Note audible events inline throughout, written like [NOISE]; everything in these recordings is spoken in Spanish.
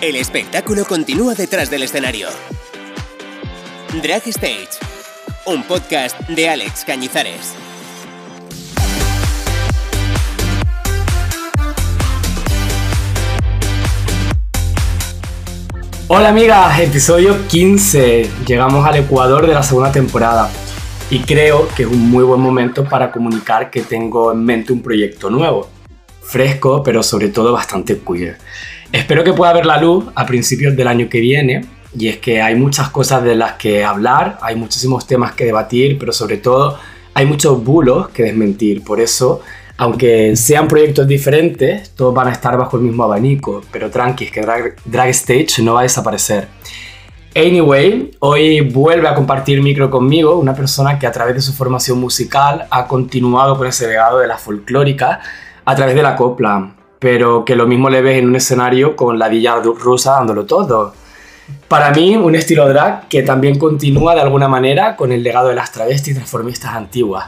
El espectáculo continúa detrás del escenario. Drag Stage, un podcast de Alex Cañizares. Hola amigas, episodio 15. Llegamos al Ecuador de la segunda temporada y creo que es un muy buen momento para comunicar que tengo en mente un proyecto nuevo, fresco pero sobre todo bastante queer. Espero que pueda ver la luz a principios del año que viene y es que hay muchas cosas de las que hablar, hay muchísimos temas que debatir, pero sobre todo hay muchos bulos que desmentir. Por eso aunque sean proyectos diferentes, todos van a estar bajo el mismo abanico, pero tranqui, que Drag, Stage no va a desaparecer. Anyway, hoy vuelve a compartir micro conmigo una persona que a través de su formación musical ha continuado con ese legado de la folclórica a través de la copla, pero que lo mismo le ves en un escenario con la villa rusa dándolo todo. Para mí, un estilo drag que también continúa de alguna manera con el legado de las travestis transformistas antiguas.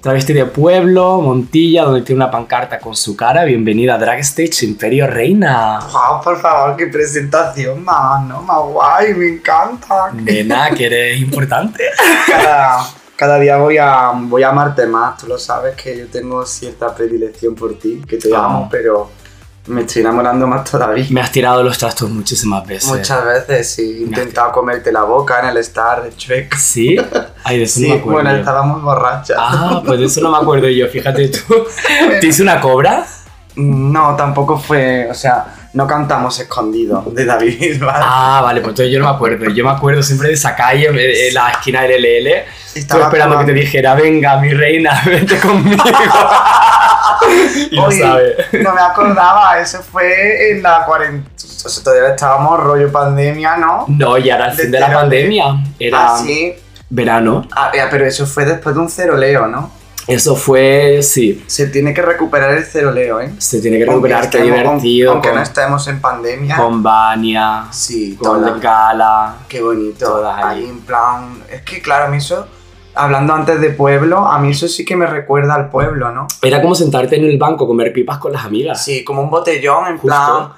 Travesti de Pueblo, Montilla, donde tiene una pancarta con su cara. Bienvenida a Drag Stage Imperio Reina. Wow, por favor, qué presentación más, ¿no? Más guay, me encanta. Nena, que eres importante. [LAUGHS] Cada, día voy a, voy a amarte más, tú lo sabes que yo tengo cierta predilección por ti, que te amo, pero me estoy enamorando más todavía. Me has tirado los trastos muchísimas veces. Muchas veces, sí. He intentado comerte la boca en el Star de Shrek. ¿Sí? Ay, de eso sí, no me acuerdo. bueno, estábamos borrachas. Ah, pues de eso no me acuerdo yo, fíjate tú. ¿Te hice una cobra? No, tampoco fue, o sea, no cantamos escondido de David ¿vale? Ah, vale, pues entonces yo no me acuerdo. Yo me acuerdo siempre de esa calle, en la esquina del LL. Estaba esperando que te dijera, venga, mi reina, [LAUGHS] vente conmigo. [LAUGHS] y lo sabe. No me acordaba, eso fue en la cuarentena. O sea, todavía estábamos rollo pandemia, ¿no? No, ya era el fin de, la pandemia. Era ah, sí. verano. Ah, pero eso fue después de un cero leo, ¿no? Eso fue, sí. Se tiene que recuperar el cero leo, ¿eh? Se tiene que recuperar, qué divertido. Aunque no estemos en pandemia. Con Vania. Sí, con toda. Gala. Qué bonito. Todas ahí. ahí en plan. Es que, claro, a mí eso hablando antes de pueblo, a mí eso sí que me recuerda al pueblo, ¿no? Era como sentarte en el banco, comer pipas con las amigas. Sí, como un botellón, en plan.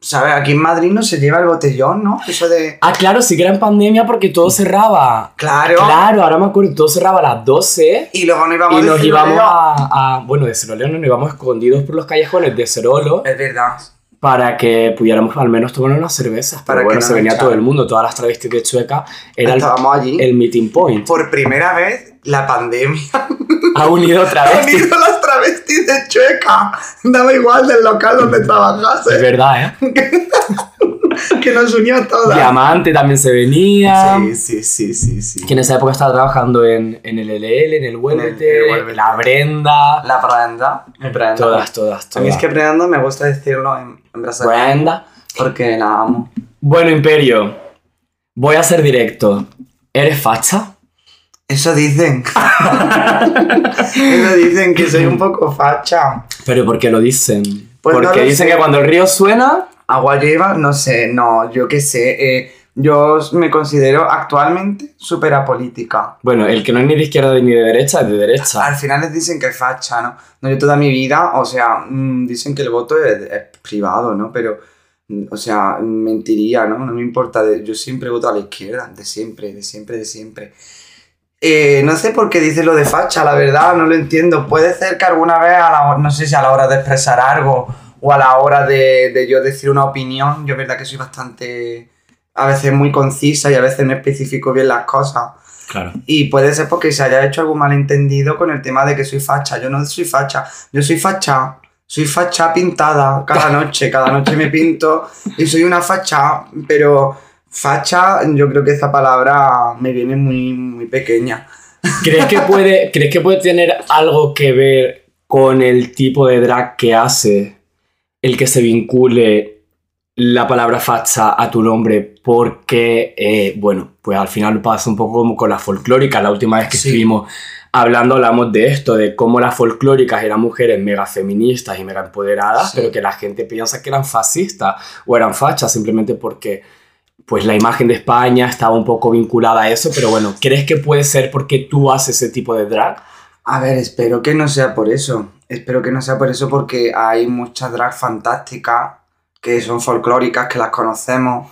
¿Sabes? Aquí en Madrid no se lleva el botellón, ¿no? Eso de. Ah, claro, sí que era en pandemia porque todo cerraba. Claro. Claro, ahora me acuerdo, todo cerraba a las 12. Y luego nos íbamos Y nos íbamos a, Bueno, de Ceroleo nos íbamos escondidos por los callejones de Cerolo. Es verdad para que pudiéramos al menos tomar unas cervezas. Pero para bueno, se venía todo el mundo, todas las travestis de Chueca. Era Estábamos allí. el meeting point. Por primera vez, la pandemia ha unido travestis. [LAUGHS] ha unido las travestis de Chueca. Daba igual del local donde trabajase. Es verdad, ¿eh? [LAUGHS] [LAUGHS] que nos unió a todas. Diamante también se venía. Sí, sí, sí, sí, sí. Que en esa época estaba trabajando en, en el LL, en el Huélete, la Brenda. La Brenda. Brenda. Todas, todas, todas. A mí es que Brenda me gusta decirlo en, en Brenda. Porque la amo. Bueno, Imperio, voy a ser directo. ¿Eres facha? Eso dicen. Eso dicen que soy un poco facha. ¿Pero por qué lo dicen? Pues Porque dicen que cuando el río suena agua lleva, no sé, no, yo qué sé. Eh, yo me considero actualmente súper apolítica. Bueno, el que no es ni de izquierda ni de derecha es de derecha. Al final les dicen que es facha, ¿no? No, yo toda mi vida, o sea, mm, dicen que el voto es, privado, ¿no? Pero, mm, o sea, mentiría, ¿no? No me importa, yo siempre voto a la izquierda, de siempre, de siempre, de siempre. Eh, no sé por qué dice lo de facha, la verdad, no lo entiendo. Puede ser que alguna vez, a la, no sé si a la hora de expresar algo o a la hora de, yo decir una opinión, yo es verdad que soy bastante, a veces muy concisa y a veces no especifico bien las cosas. Claro. Y puede ser porque se haya hecho algún malentendido con el tema de que soy facha. Yo no soy facha, yo soy facha. Soy facha pintada cada [LAUGHS] noche, cada noche me pinto y soy una facha, pero facha, yo creo que esa palabra me viene muy, muy pequeña. ¿Crees que, puede, [LAUGHS] ¿Crees que puede tener algo que ver con el tipo de drag que hace? El que se vincule la palabra facha a tu nombre porque, eh, bueno, pues al final pasa un poco como con la folclórica. La última vez que estuvimos hablando hablamos de esto, de cómo las folclóricas eran mujeres mega feministas y mega empoderadas, pero que la gente piensa que eran fascistas o eran fachas simplemente porque pues la imagen de España estaba un poco vinculada a eso, pero bueno, ¿crees que puede ser porque tú haces ese tipo de drag? A ver, espero que no sea por eso. Espero que no sea por eso porque hay mucha drag fantástica que son folclóricas, que las conocemos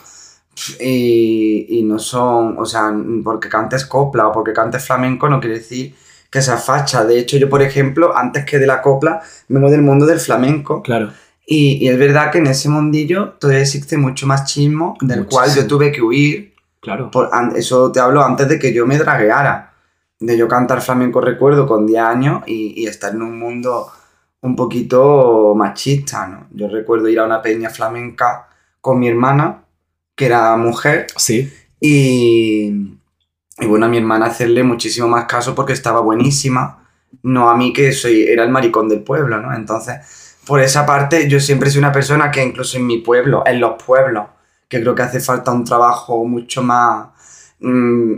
y, y no son, o sea, porque cantes copla o porque cantes flamenco no quiere decir que sea facha. De hecho, yo, por ejemplo, antes que de la copla, vengo del mundo del flamenco. Claro. Y, y es verdad que en ese mundillo todavía existe mucho machismo, del cual yo Muchísimo. tuve que huir. Claro. Por, eso te hablo antes de que yo me dragueara. De yo cantar flamenco, recuerdo, con 10 años y, y estar en un mundo un poquito machista, ¿no? Yo recuerdo ir a una peña flamenca con mi hermana, que era mujer, Sí. y, y bueno, a mi hermana hacerle muchísimo más caso porque estaba buenísima, no a mí que soy, era el maricón del pueblo, ¿no? Entonces, por esa parte, yo siempre soy una persona que incluso en mi pueblo, en los pueblos, que creo que hace falta un trabajo mucho más, mm,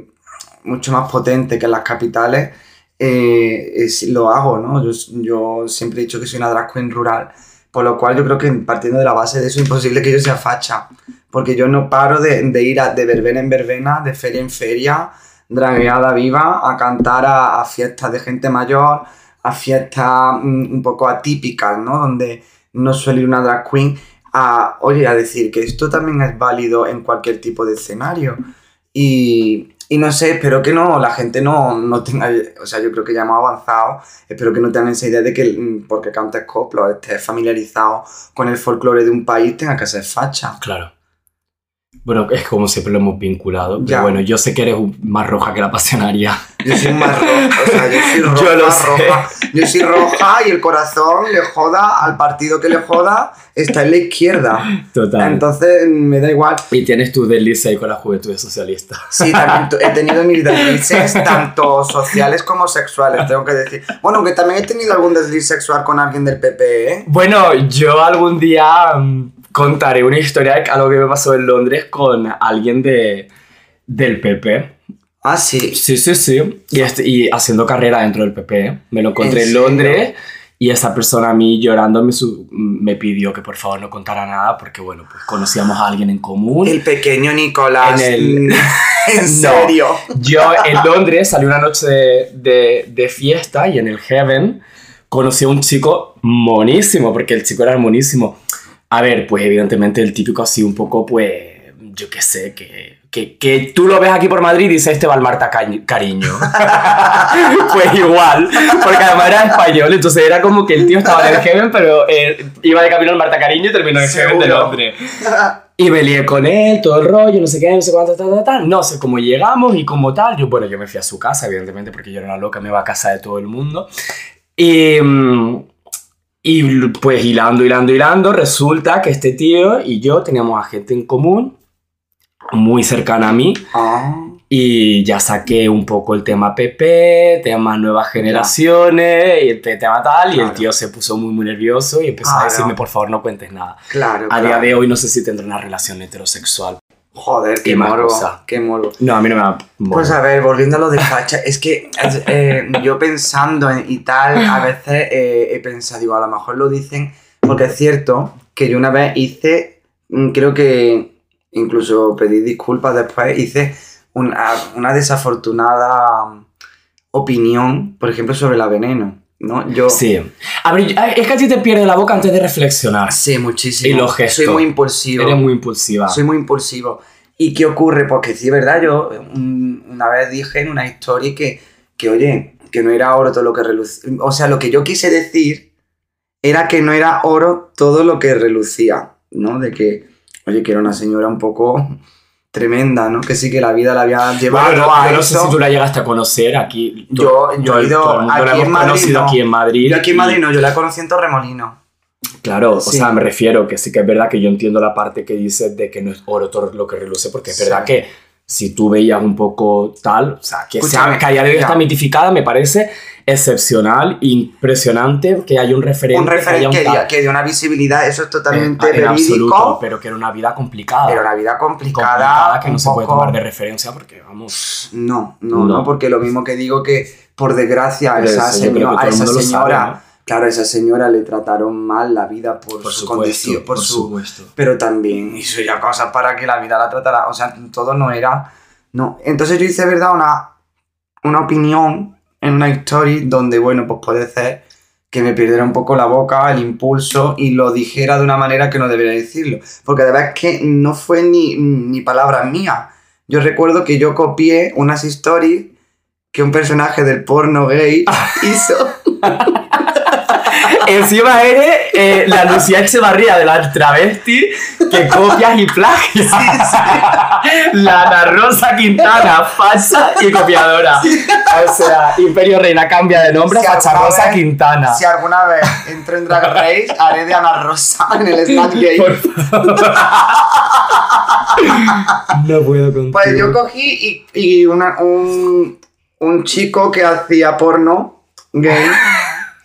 mucho más potente que en las capitales, eh, es- lo hago, ¿no? Yo, yo siempre he dicho que soy una drag queen rural, por lo cual yo creo que partiendo de la base de eso es imposible que yo sea facha, porque yo no paro de, de ir a- de verbena en verbena, de feria en feria, dragueada viva, a cantar a, a fiestas de gente mayor, a fiestas mm, un poco atípicas, ¿no? Donde no suele ir una drag queen a, oye, a decir que esto también es válido en cualquier tipo de escenario. Y, y no sé, espero que no, la gente no, no tenga, o sea, yo creo que ya hemos avanzado, espero que no tengan esa idea de que mm, porque cantes coplo, estés familiarizado con el folclore de un país, tenga que ser facha. Claro. Bueno, es como siempre lo hemos vinculado. Pero Ya. bueno, yo sé que eres más roja que la pasionaria. Yo soy más roja, o sea, yo soy [LAUGHS] roja, Yo lo sé. roja. Yo soy roja y el corazón le joda al partido que le joda, está en la izquierda. Total. Entonces me da igual. y tienes tu deslice ahí con la juventud socialista. Sí, también he tenido mis [LAUGHS] deslices tanto sociales como sexuales, tengo que decir. Bueno, que también he tenido algún desliz sexual con alguien del PP, ¿eh? Bueno, yo algún día mm, contaré una historia de algo que me pasó en Londres con alguien de, del PP. Ah, sí. Sí, sí, sí. Y, este- y haciendo carrera dentro del PP. Me lo encontré ¿En en, Londres y esa persona a mí llorando me, me pidió que por favor no contara nada porque, bueno, pues conocíamos a alguien en común. El pequeño Nicolás. En el- mm, [LAUGHS] En No. serio. Yo en Londres salí una noche de, de- de fiesta y en el Heaven conocí a un chico monísimo, porque el chico era monísimo. A ver, pues evidentemente el típico así un poco, pues, yo qué sé, que, que, que tú lo ves aquí por Madrid y dices, este va al Marta Cariño. [LAUGHS] [LAUGHS] pues igual, porque además era español, entonces era como que el tío estaba en el Heaven, pero eh, iba de camino al Marta Cariño y terminó en el Heaven de. Londres. [LAUGHS] Y me lié con él, todo el rollo, no sé qué, no sé cuánto, tal, tal, tal. No sé cómo llegamos y como tal. Yo, bueno, yo me fui a su casa, evidentemente, porque yo era una loca, me iba a casa de todo el mundo. Y, mm, y pues hilando, hilando, hilando, resulta que este tío y yo teníamos a gente en común, muy cercana a mí. Ah. Y ya saqué un poco el tema PP, tema nuevas generaciones, y el tema tal, y el tío se puso muy, muy nervioso y empezó a Claro. decirme, por favor, no cuentes nada. Claro. A día de hoy no sé si tendré una relación heterosexual. Joder, qué más morbo. cosa. Qué morbo. No, a mí no me va. Pues a ver, volviendo a lo de facha, es que es- eh, yo pensando en- y tal, a [LAUGHS] veces eh, he pensado, digo, a lo mejor lo dicen, porque es cierto que yo una vez hice, mm, creo que incluso pedí disculpas después, hice una, una desafortunada mm, opinión, por ejemplo, sobre la veneno, ¿no? Yo Sí. A ver, es que a ti te pierde la boca antes de reflexionar. sé muchísimo. Y los gestos. Soy muy impulsivo. Eres muy impulsiva. Soy muy impulsivo. ¿Y qué ocurre? Porque sí, ¿verdad? Yo una vez dije en una historia que, que, oye, que no era oro todo lo que relucía. O sea, lo que yo quise decir era que no era oro todo lo que relucía, ¿no? De que, oye, que era una señora un poco tremenda, ¿no? Que sí que la vida la había llevado Bueno, a yo no sé si tú la llegaste a conocer aquí. Yo- yo he ido mundo la aquí en Madrid, conocido no. aquí en Madrid. Yo aquí en y- Madrid no, yo la conocí en Torremolino. Claro, o sea, me refiero que sí que es verdad que yo entiendo la parte que dices de que no es oro todo lo que reluce, porque es Sí. verdad que si tú veías un poco tal, o sea, que, sea, que de ya. está mitificada, me parece excepcional, impresionante que haya un referente. Un referente que, que dio una visibilidad, eso es totalmente en, en verídico. absoluto, pero que era una vida complicada. Pero una vida complicada. complicada que no un se puede poco- tomar de referencia porque, vamos, No, no, no, No. porque lo mismo que digo que, por desgracia, a Pero esa, eso señora, a esa lo sabe, señora, ¿no? claro, a esa señora le trataron mal la vida por, por su supuesto, condición, por, por su... supuesto. Pero también hizo ya cosas para que la vida la tratara, o sea, todo no era... No, entonces yo hice, ¿verdad? Una, una opinión en una story donde, bueno, pues puede ser que me perdiera un poco la boca, el impulso y lo dijera de una manera que no debería decirlo. Porque de verdad es que no fue ni, ni palabras mías. Yo recuerdo que yo copié unas stories que un personaje del porno gay [LAUGHS] hizo. [LAUGHS] Encima eres eh, la Lucía Echevarría de la travesti que copias y plagias. la Ana Rosa Quintana, falsa y copiadora. O sea, Imperio Reina cambia de nombre Si a Facha alguna Rosa vez- Quintana. Si alguna vez entro en Drag Race, haré de Ana Rosa en el Snap favor. No puedo contigo. Pues yo cogí y, y una- un, un chico que hacía porno gay.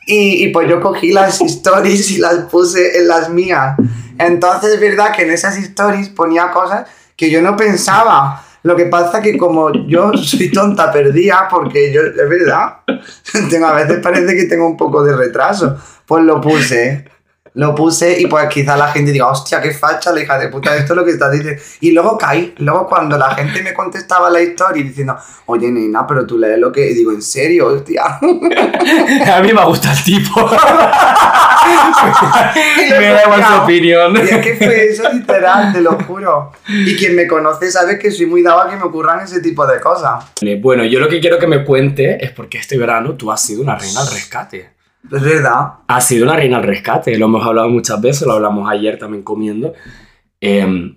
Y, y pues yo cogí las stories y las puse en las mías. Entonces es verdad que en esas stories ponía cosas que yo no pensaba. Lo que pasa que como yo soy tonta perdida, porque yo, es verdad, [LAUGHS] tengo, a veces parece que tengo un poco de retraso, pues lo puse. Lo puse y pues quizá la gente diga, hostia, qué facha, la hija de puta, esto es lo que estás diciendo. Y luego caí, luego cuando la gente me contestaba la historia diciendo, oye, nena, pero tú lees lo que... Y digo, ¿en serio, hostia? [LAUGHS] A mí me gusta el tipo. [LAUGHS] Me da igual su opinión. Y es que fue eso literal, te lo juro. Y quien me conoce sabe que soy muy dado a que me ocurran ese tipo de cosas. Bueno, yo lo que quiero que me cuente es porque este verano tú has sido una reina al rescate. Es verdad. Has sido una reina al rescate, lo hemos hablado muchas veces, lo hablamos ayer también comiendo. Em,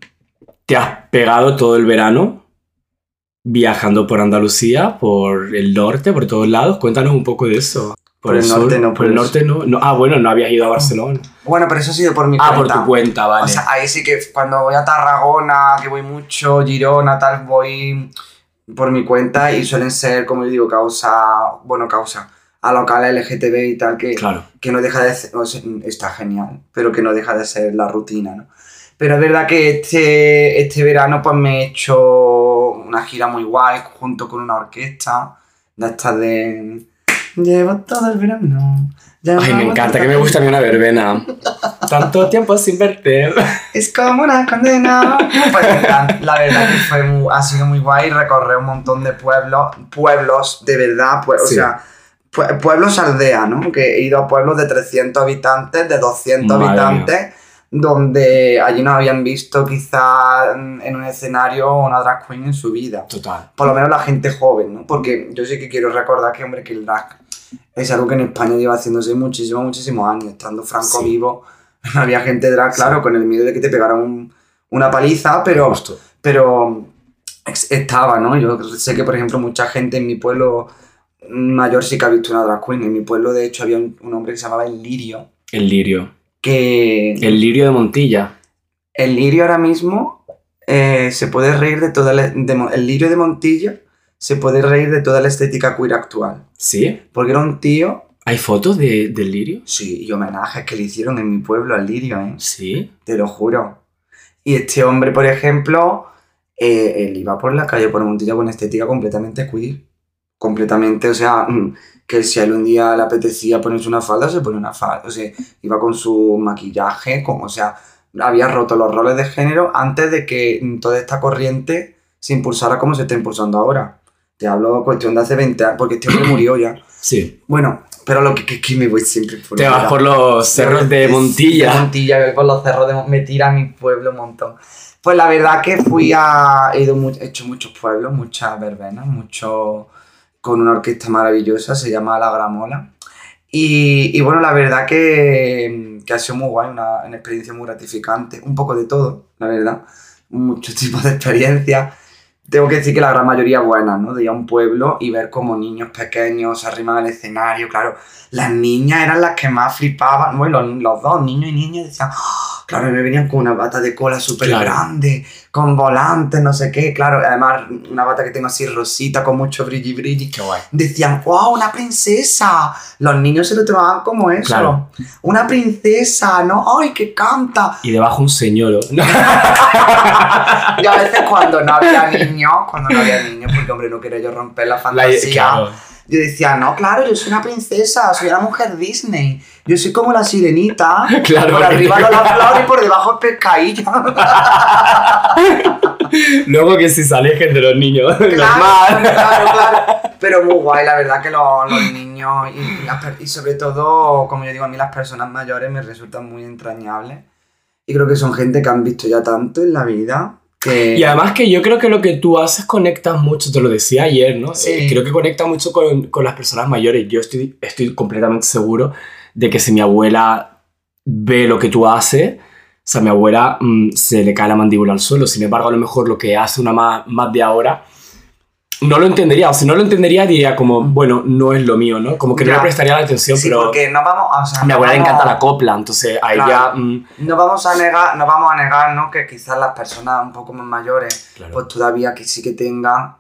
te has pegado todo el verano viajando por Andalucía, por el norte, por todos lados. Cuéntanos un poco de eso. Por el norte no, Por el por norte no, no. Ah, bueno, no habías ido a Barcelona. Bueno, pero eso ha sido por mi Ah, cuenta. por tu cuenta, vale. O sea, ahí sí que cuando voy a Tarragona, que voy mucho, Girona, tal, voy por mi cuenta y suelen ser, como yo digo, causa, bueno, causa, a locales LGTB y tal, que, claro. que no deja de ser, o sea, está genial, pero que no deja de ser la rutina, ¿no? Pero es verdad que este, este verano pues me he hecho una gira muy guay junto con una orquesta de estas de... Llevo todo el verano. Ay, me encanta, que me gusta a mí una verbena. Tanto tiempo sin verte. Es como una condena. Pues la verdad que fue mu- ha sido muy guay recorrer un montón de pueblos, pueblos de verdad, pues, o Sí. sea, pue- pueblos aldea, ¿no? Que he ido a pueblos de 300 habitantes, de 200 Madre habitantes, donde allí no habían visto quizá en un escenario una drag queen en su vida. Total. Por lo menos la gente joven, ¿no? Porque yo sí que quiero recordar que, hombre, que el drag es algo que en España lleva haciéndose muchísimos, muchísimos años. Estando Franco Sí. vivo, [LAUGHS] había gente drag, claro, con el miedo de que te pegaran un- una paliza, pero, Justo. pero estaba, ¿no? Yo sé que, por ejemplo, mucha gente en mi pueblo mayor sí que ha visto una drag queen. En mi pueblo, de hecho, había un, un hombre que se llamaba El Lirio, El lirio. que... El lirio de Montilla. El lirio ahora mismo eh, se puede reír de toda la, de el lirio de Montilla se puede reír de toda la estética queer actual. ¿Sí? Porque era un tío, ¿Hay fotos de, del lirio? sí, y homenajes que le hicieron en mi pueblo al lirio, ¿eh? Sí. Te lo juro. Y este hombre, por ejemplo, eh, él iba por la calle por Montilla con estética completamente queer. Completamente, o sea, [CLEARS THROAT] que si a él un día le apetecía ponerse una falda, se pone una falda. O sea, iba con su maquillaje, como, o sea, había roto los roles de género antes de que toda esta corriente se impulsara como se está impulsando ahora. Te hablo cuestión de hace 20 años, porque este hombre [CLEARS THROAT] murió ya. Sí. Bueno, pero lo que, que, que me voy siempre por Te vas por los cerros de De Montilla. Montilla, voy por los cerros de Mon- me tira a mi pueblo un montón. Pues la verdad que fui a. He, ido he hecho muchos pueblos, muchas verbenas, mucho. Con una orquesta maravillosa, se llama La Gramola. Y, bueno, la verdad que, que ha sido muy guay, una, experiencia muy gratificante. Un poco de todo, la verdad. Muchos [LAUGHS] tipos de experiencias. Tengo que decir que la gran mayoría buenas, ¿no? De ir a un pueblo y ver como niños pequeños se arriman al escenario, claro. Las niñas eran las que más flipaban, bueno, los, los dos, niños y niñas, decían, "Ah", claro, me venían con una bata de cola súper Claro. grande, con volantes, no sé qué, claro, además una bata que tengo así rosita, con mucho brilli brilli. Qué guay. Decían, wow, una princesa. Los niños se lo tomaban como eso. Claro. Una princesa, ¿no? ¡Ay, que canta! Y debajo un señor. [LAUGHS] Y a veces cuando no había niños, cuando no había niños, porque hombre, no quería yo romper la La- fantasía. claro. Yo decía, no, claro, yo soy una princesa, soy una mujer Disney. Yo soy como la sirenita. [LAUGHS] Claro, Por arriba los la flor y por debajo el pescadillo. [LAUGHS] Luego que si se alejen de los niños. [LAUGHS] Claro, Normal. claro, claro. Pero muy guay, la verdad que los, los niños y, y sobre todo, como yo digo, a mí las personas mayores me resultan muy entrañables. Y creo que son gente que han visto ya tanto en la vida que... Y además que yo creo que lo que tú haces conectas mucho, te lo decía ayer, ¿no? Sí. Eh, creo que conecta mucho con, con las personas mayores. Yo estoy, estoy completamente seguro de que si mi abuela ve lo que tú haces, o sea, a mi abuela mm, se le cae la mandíbula al suelo. Sin embargo, a lo mejor lo que hace una más, más de ahora no lo entendería. O si no lo entendería, diría como, bueno, no es lo mío, ¿no? Como que no le prestaría la atención, Sí, pero porque no vamos, o sea, mi abuela le encanta la copla, entonces a ella... Claro. mm, No vamos a negar, no vamos a negar, ¿no? Que quizás las personas un poco más mayores, Claro. pues todavía que sí que tengan,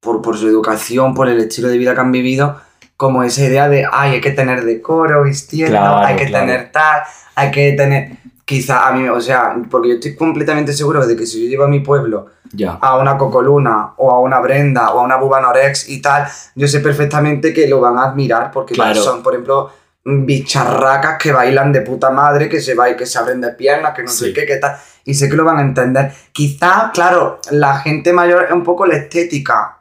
por, por su educación, por el estilo de vida que han vivido, como esa idea de, ay, hay que tener decoro vistiendo, Claro, hay que tener tal, hay que tener... Quizá a mí, o sea, porque yo estoy completamente seguro de que si yo llevo a mi pueblo ya. a una Cocoluna o a una Brenda o a una Bubanorex y tal, yo sé perfectamente que lo van a admirar porque Claro. son, por ejemplo, bicharracas que bailan de puta madre, que se y que se abren de piernas, que no sé qué, que tal, y sé que lo van a entender. Quizá, claro, la gente mayor es un poco la estética,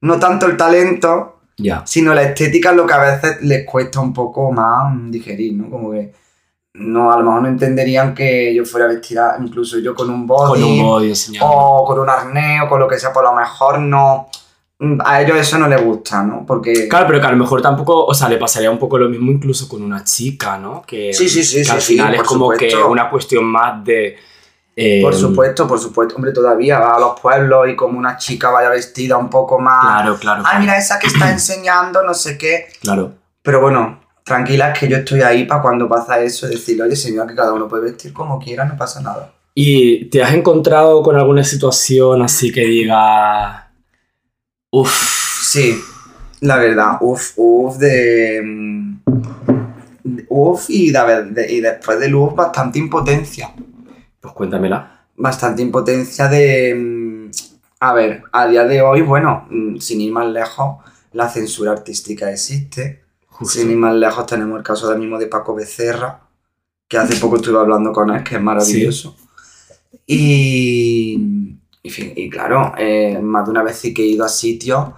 no tanto el talento, Ya. sino la estética es lo que a veces les cuesta un poco más digerir, ¿no? Como que no, a lo mejor no entenderían que yo fuera vestida incluso yo con un body Con un body enseñando. o con un arnés o con lo que sea, por lo mejor no. mm, A ellos eso no les gusta, ¿no? Porque. Claro, pero que a lo mejor tampoco, o sea, le pasaría un poco lo mismo incluso con una chica, ¿no? Que, Sí, sí, sí, que sí, al sí, final es por como que supuesto. una cuestión más de... eh, Por supuesto, por supuesto. Hombre, todavía va a los pueblos y como una chica vaya vestida un poco más. Claro, claro. Ay, claro, mira esa que está [CLEARS THROAT] enseñando, no sé qué. Claro. Pero bueno, tranquilas que yo estoy ahí para cuando pasa eso, decirle, oye, señor, que cada uno puede vestir como quiera, no pasa nada. ¿Y te has encontrado con alguna situación así que diga... Uf, Sí, la verdad, uff, uff, de. mm, Uff, y, de- de- y después del uff, bastante impotencia. pues cuéntamela. bastante impotencia de... mm, A ver, a día de hoy, bueno, mm, sin ir más lejos, la censura artística existe. Justo. Sin ir más lejos tenemos el caso del mismo de Paco Becerra, que hace poco estuve hablando con él, que es maravilloso. Y, y, fin- y claro, eh, más de una vez sí que he ido a sitios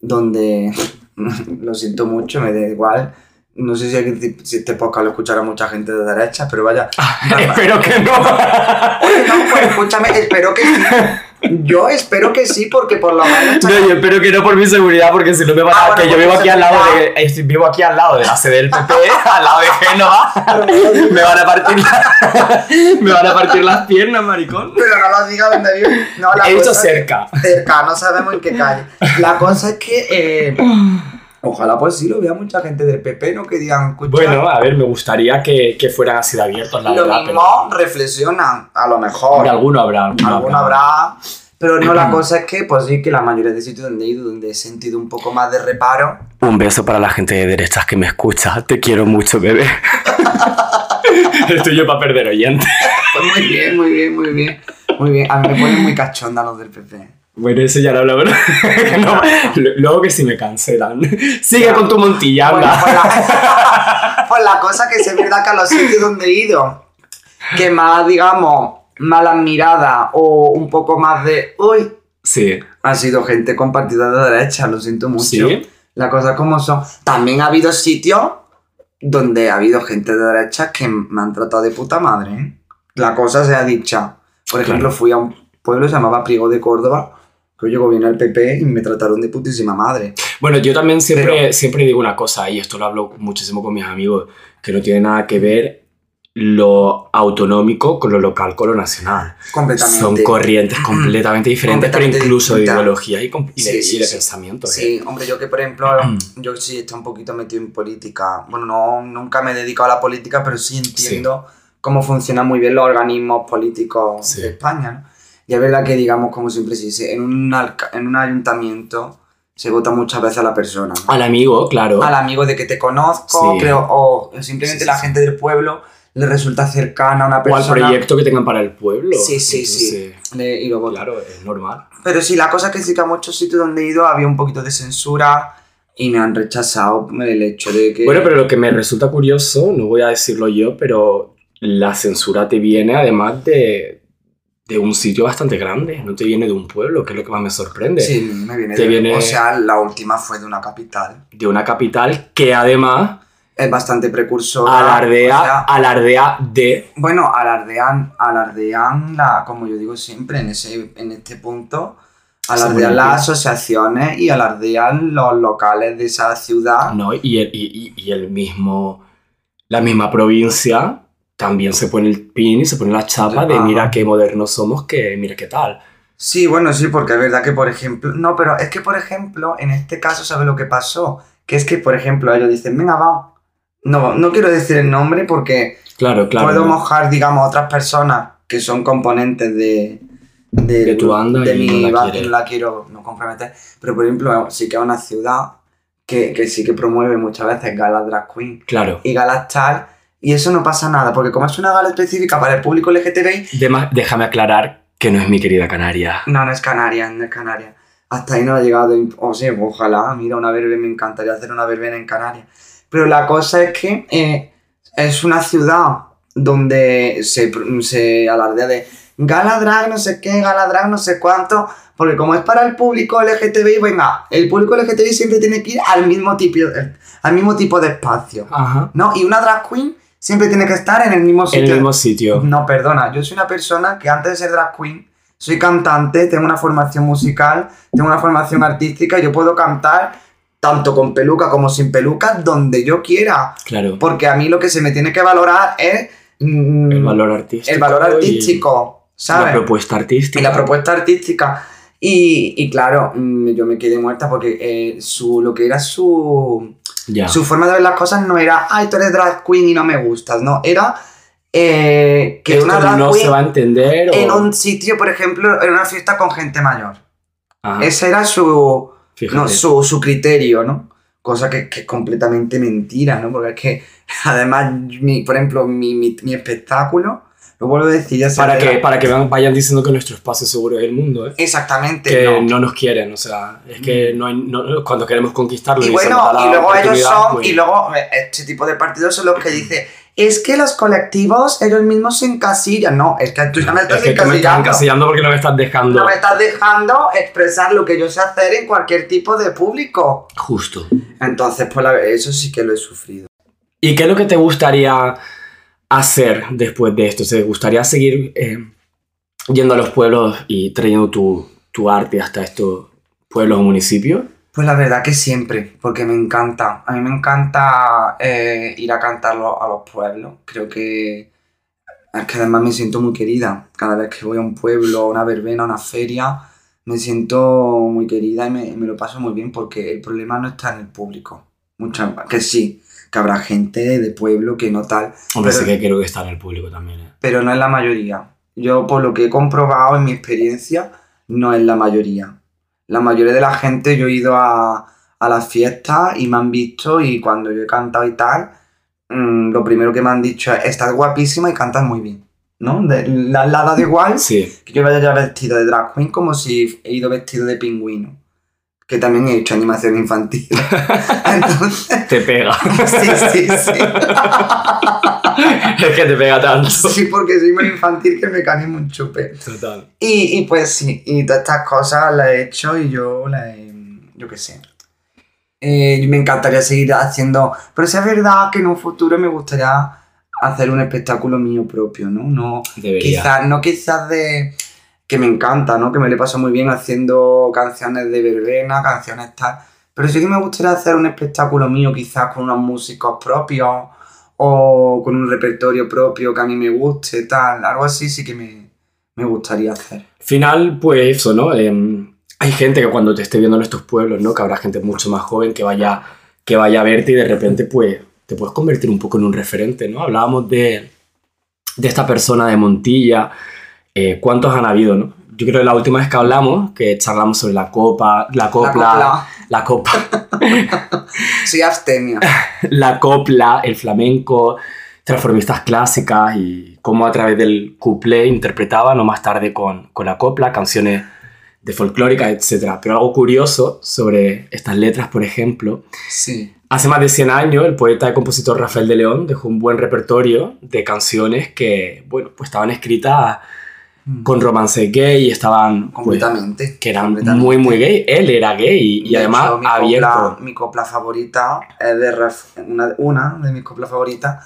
donde, [LAUGHS] lo siento mucho, me da igual, no sé si, aquí- si este podcast lo escuchará mucha gente de derecha, pero vaya, [LAUGHS] Espero que no. Oye, no, pues escúchame, espero que sí. [LAUGHS] Yo espero que sí, porque por lo menos. No, yo espero que no por mi seguridad, porque si no me van a... Ah, bueno, que yo vivo aquí al lado de... estoy- vivo aquí al lado de la sede del PP, al lado de Génova. [LAUGHS] me van a partir... la- [LAUGHS] me van a partir las piernas, maricón. Pero no lo diga donde vive. No, la He dicho cerca. cerca, no sabemos en qué calle. La cosa es que. eh, ojalá pues sí lo vea mucha gente del PP, ¿no? Que digan, escucha, Bueno, a ver, me gustaría que, que fueran así de abiertos, la lo verdad. mismo reflexionan, a lo pero mejor. de alguno habrá. Alguno, Alguno habrá. Pero no, la cosa es que, pues sí, que la mayoría de sitios donde he ido, donde he sentido un poco más de reparo, Un beso para la gente de derechas que me escucha. Te quiero mucho, bebé. [LAUGHS] Estoy yo para perder oyentes. pues muy bien, muy bien, muy bien. Muy bien, a mí me ponen muy cachonda los del PP. Bueno, eso ya lo hablamos. [LAUGHS] No, luego que si me cancelan. Sigue Ya. con tu montilla, Bueno, anda. pues la, [LAUGHS] la cosa que es verdad que a los sitios donde he ido, que más, digamos, malas miradas o un poco más de, uy, Sí, ha sido gente con partidos de derecha, lo siento mucho. sí. Las cosas como son. También ha habido sitios donde ha habido gente de derecha que me han tratado de puta madre. ¿eh? La cosa se ha dicha. Por ejemplo, Claro. fui a un pueblo que se llamaba Priego de Córdoba, que yo gobierno el PP y me trataron de putísima madre. Bueno, yo también siempre, Pero- siempre digo una cosa, y esto lo hablo muchísimo con mis amigos, que no tiene nada que ver lo autonómico con lo local, con lo nacional. Completamente. Son corrientes completamente diferentes, pero incluso de distintas. ideología y, de, Sí, sí, y de sí. pensamiento. ¿eh? Sí, hombre, yo que por ejemplo, yo sí estoy un poquito metido en política. Bueno, no, nunca me he dedicado a la política, pero sí entiendo cómo funcionan muy bien los organismos políticos de España. ¿no? Y es verdad que, digamos, como siempre se dice, en un, en un ayuntamiento se vota muchas veces a la persona. ¿no? Al amigo, claro. Al amigo de que te conozco, Sí. creo, o simplemente Sí, sí, la gente del pueblo le resulta cercana a una o al persona. proyecto que tengan para el pueblo. Sí, sí, sí. Le- y lo. Claro, es normal. Pero sí, la cosa es que sí que a muchos sitios donde he ido había un poquito de censura y me han rechazado el hecho de que... Bueno, pero lo que me resulta curioso, no voy a decirlo yo, pero la censura te viene además de, de un sitio bastante grande, no te viene de un pueblo, que es lo que más me sorprende. Sí, me viene Te de... viene- O sea, la última fue de una capital. De una capital que además Es bastante precursora. alardea, o sea, alardea de... Bueno, alardean, alardean la, como yo digo siempre, en, ese, en este punto, alardean las asociaciones y alardean los locales de esa ciudad. ¿no? Y, el, y, y- y el mismo, la misma provincia también se pone el pin y se pone la chapa de mira qué modernos somos, que mira qué tal. Sí, bueno, sí, porque es verdad que, por ejemplo, no, pero es que, por ejemplo, en este caso, ¿sabes lo que pasó? Que es que, por ejemplo, ellos dicen, venga, va. No, no quiero decir el nombre porque Claro, claro. puedo ¿no? mojar, digamos, a otras personas que son componentes de, de, De tu banda de y mi no la banda, no la quiero no comprometer. Pero, por ejemplo, sí que es una ciudad que, que sí que promueve muchas veces galas drag queen Claro. y galas tal. Y eso no pasa nada, porque como es una gala específica para el público LGTBI, Dema- déjame aclarar que no es mi querida Canaria. no, no es Canarias, no es Canarias. Hasta ahí no ha llegado. O sea, ojalá, mira, una verbena, me encantaría hacer una verbena en Canarias. Pero la cosa es que eh, es una ciudad donde se, se alardea de gala drag, no sé qué, gala drag, no sé cuánto. Porque como es para el público LGTBI, venga, el público LGTBI siempre tiene que ir al mismo tipo, al mismo tipo de espacio. Ajá. ¿No? Y una drag queen siempre tiene que estar en el mismo En sitio. el mismo sitio. No, perdona, yo soy una persona que antes de ser drag queen, soy cantante, tengo una formación musical, tengo una formación artística, yo puedo cantar tanto con peluca como sin peluca, donde yo quiera. Claro. Porque a mí lo que se me tiene que valorar es mm, El valor artístico. el valor artístico, La ¿sabes? propuesta artística. Y la propuesta artística. Y, y claro, mm, yo me quedé muerta porque eh, su, lo que era su, Ya. su forma de ver las cosas no era, ay, tú eres drag queen y no me gustas, no, era eh, que Esto una drag no queen se va a entender. o- en un sitio, por ejemplo, en una fiesta con gente mayor. Ese era su, no, su, su criterio, ¿no? Cosa que, que es completamente mentira, ¿no? Porque es que, [LAUGHS] además, mi- por ejemplo, mi, mi, mi espectáculo, lo vuelvo a decir, ya para, que, para que vayan diciendo que nuestro espacio seguro es el mundo, ¿eh? Exactamente, que no. no. nos quieren, o sea, es que no hay, no- cuando queremos conquistarlo Y bueno, y luego ellos son, pues, y luego eh, este tipo de partidos son los que dicen, es que los colectivos ellos mismos se encasillan. No, es que tú ya me estás es que tú me estás encasillando. encasillando porque no me estás dejando No me estás dejando expresar lo que yo sé hacer en cualquier tipo de público. justo. Entonces, pues eso sí que lo he sufrido. ¿Y qué es lo que te gustaría hacer después de esto? ¿Te gustaría seguir eh, yendo a los pueblos y trayendo tu, tu arte hasta estos pueblos o municipios? Pues la verdad que siempre, porque me encanta. A mí me encanta eh, ir a cantarlo a los pueblos. Creo que es que además me siento muy querida. Cada vez que voy a un pueblo, a una verbena, a una feria, me siento muy querida y me, lo paso muy bien porque el problema no está en el público. Mucha, que sí, que habrá gente de pueblo que no tal, Hombre, Pero- sí que creo que está en el público también. ¿eh? pero no es la mayoría. Yo, por lo que he comprobado en mi experiencia, no es la mayoría. La mayoría de la gente, yo he ido a, a las fiestas y me han visto y cuando yo he cantado y tal, mm, lo primero que me han dicho es, estás guapísima y cantas muy bien. ¿No? De, la, la ha dado igual Sí, que yo vaya ya vestido de drag queen como si he ido vestido de pingüino. Que también he hecho animación infantil. [LAUGHS] Entonces, te pega. sí, sí, sí. es que te pega tanto. Sí, porque soy muy infantil que me mecanismo un chupe. Total. Y, y pues sí, y todas estas cosas las he hecho y yo las he, yo qué sé. Eh, me encantaría seguir haciendo, pero sí es verdad que en un futuro me gustaría hacer un espectáculo mío propio, ¿no? No, Debería. quizás, no quizás de, que me encanta, ¿no? Que me le paso muy bien haciendo canciones de verbena, canciones tal, pero sí que me gustaría hacer un espectáculo mío quizás con unos músicos propios o con un repertorio propio que a mí me guste, tal, algo así sí que me, me gustaría hacer. Final, pues eso, ¿no? Em, hay gente que cuando te esté viendo en estos pueblos, ¿no? Que habrá gente mucho más joven que vaya, que vaya a verte y de repente, pues, te puedes convertir un poco en un referente, ¿no? Hablábamos de, de esta persona de Montilla. Eh, ¿Cuántos han habido, no? Yo creo que la última vez que hablamos, que charlamos sobre la copa, la copla, la, copla. copa, [LAUGHS] Sí, abstemia. [LAUGHS] la copla, el flamenco, transformistas clásicas y cómo a través del couplé interpretaban o más tarde con, con la copla canciones de folclórica, etc. Pero algo curioso sobre estas letras, por ejemplo, Sí. hace más de 100 años el poeta y compositor Rafael de León dejó un buen repertorio de canciones que, bueno, pues estaban escritas con romance gay y estaban, pues, Completamente. que eran completamente. muy, muy gay. Él era gay y, De además hecho, mi abierto. Copla, mi copla favorita es de Raf- una, una de mis coplas favoritas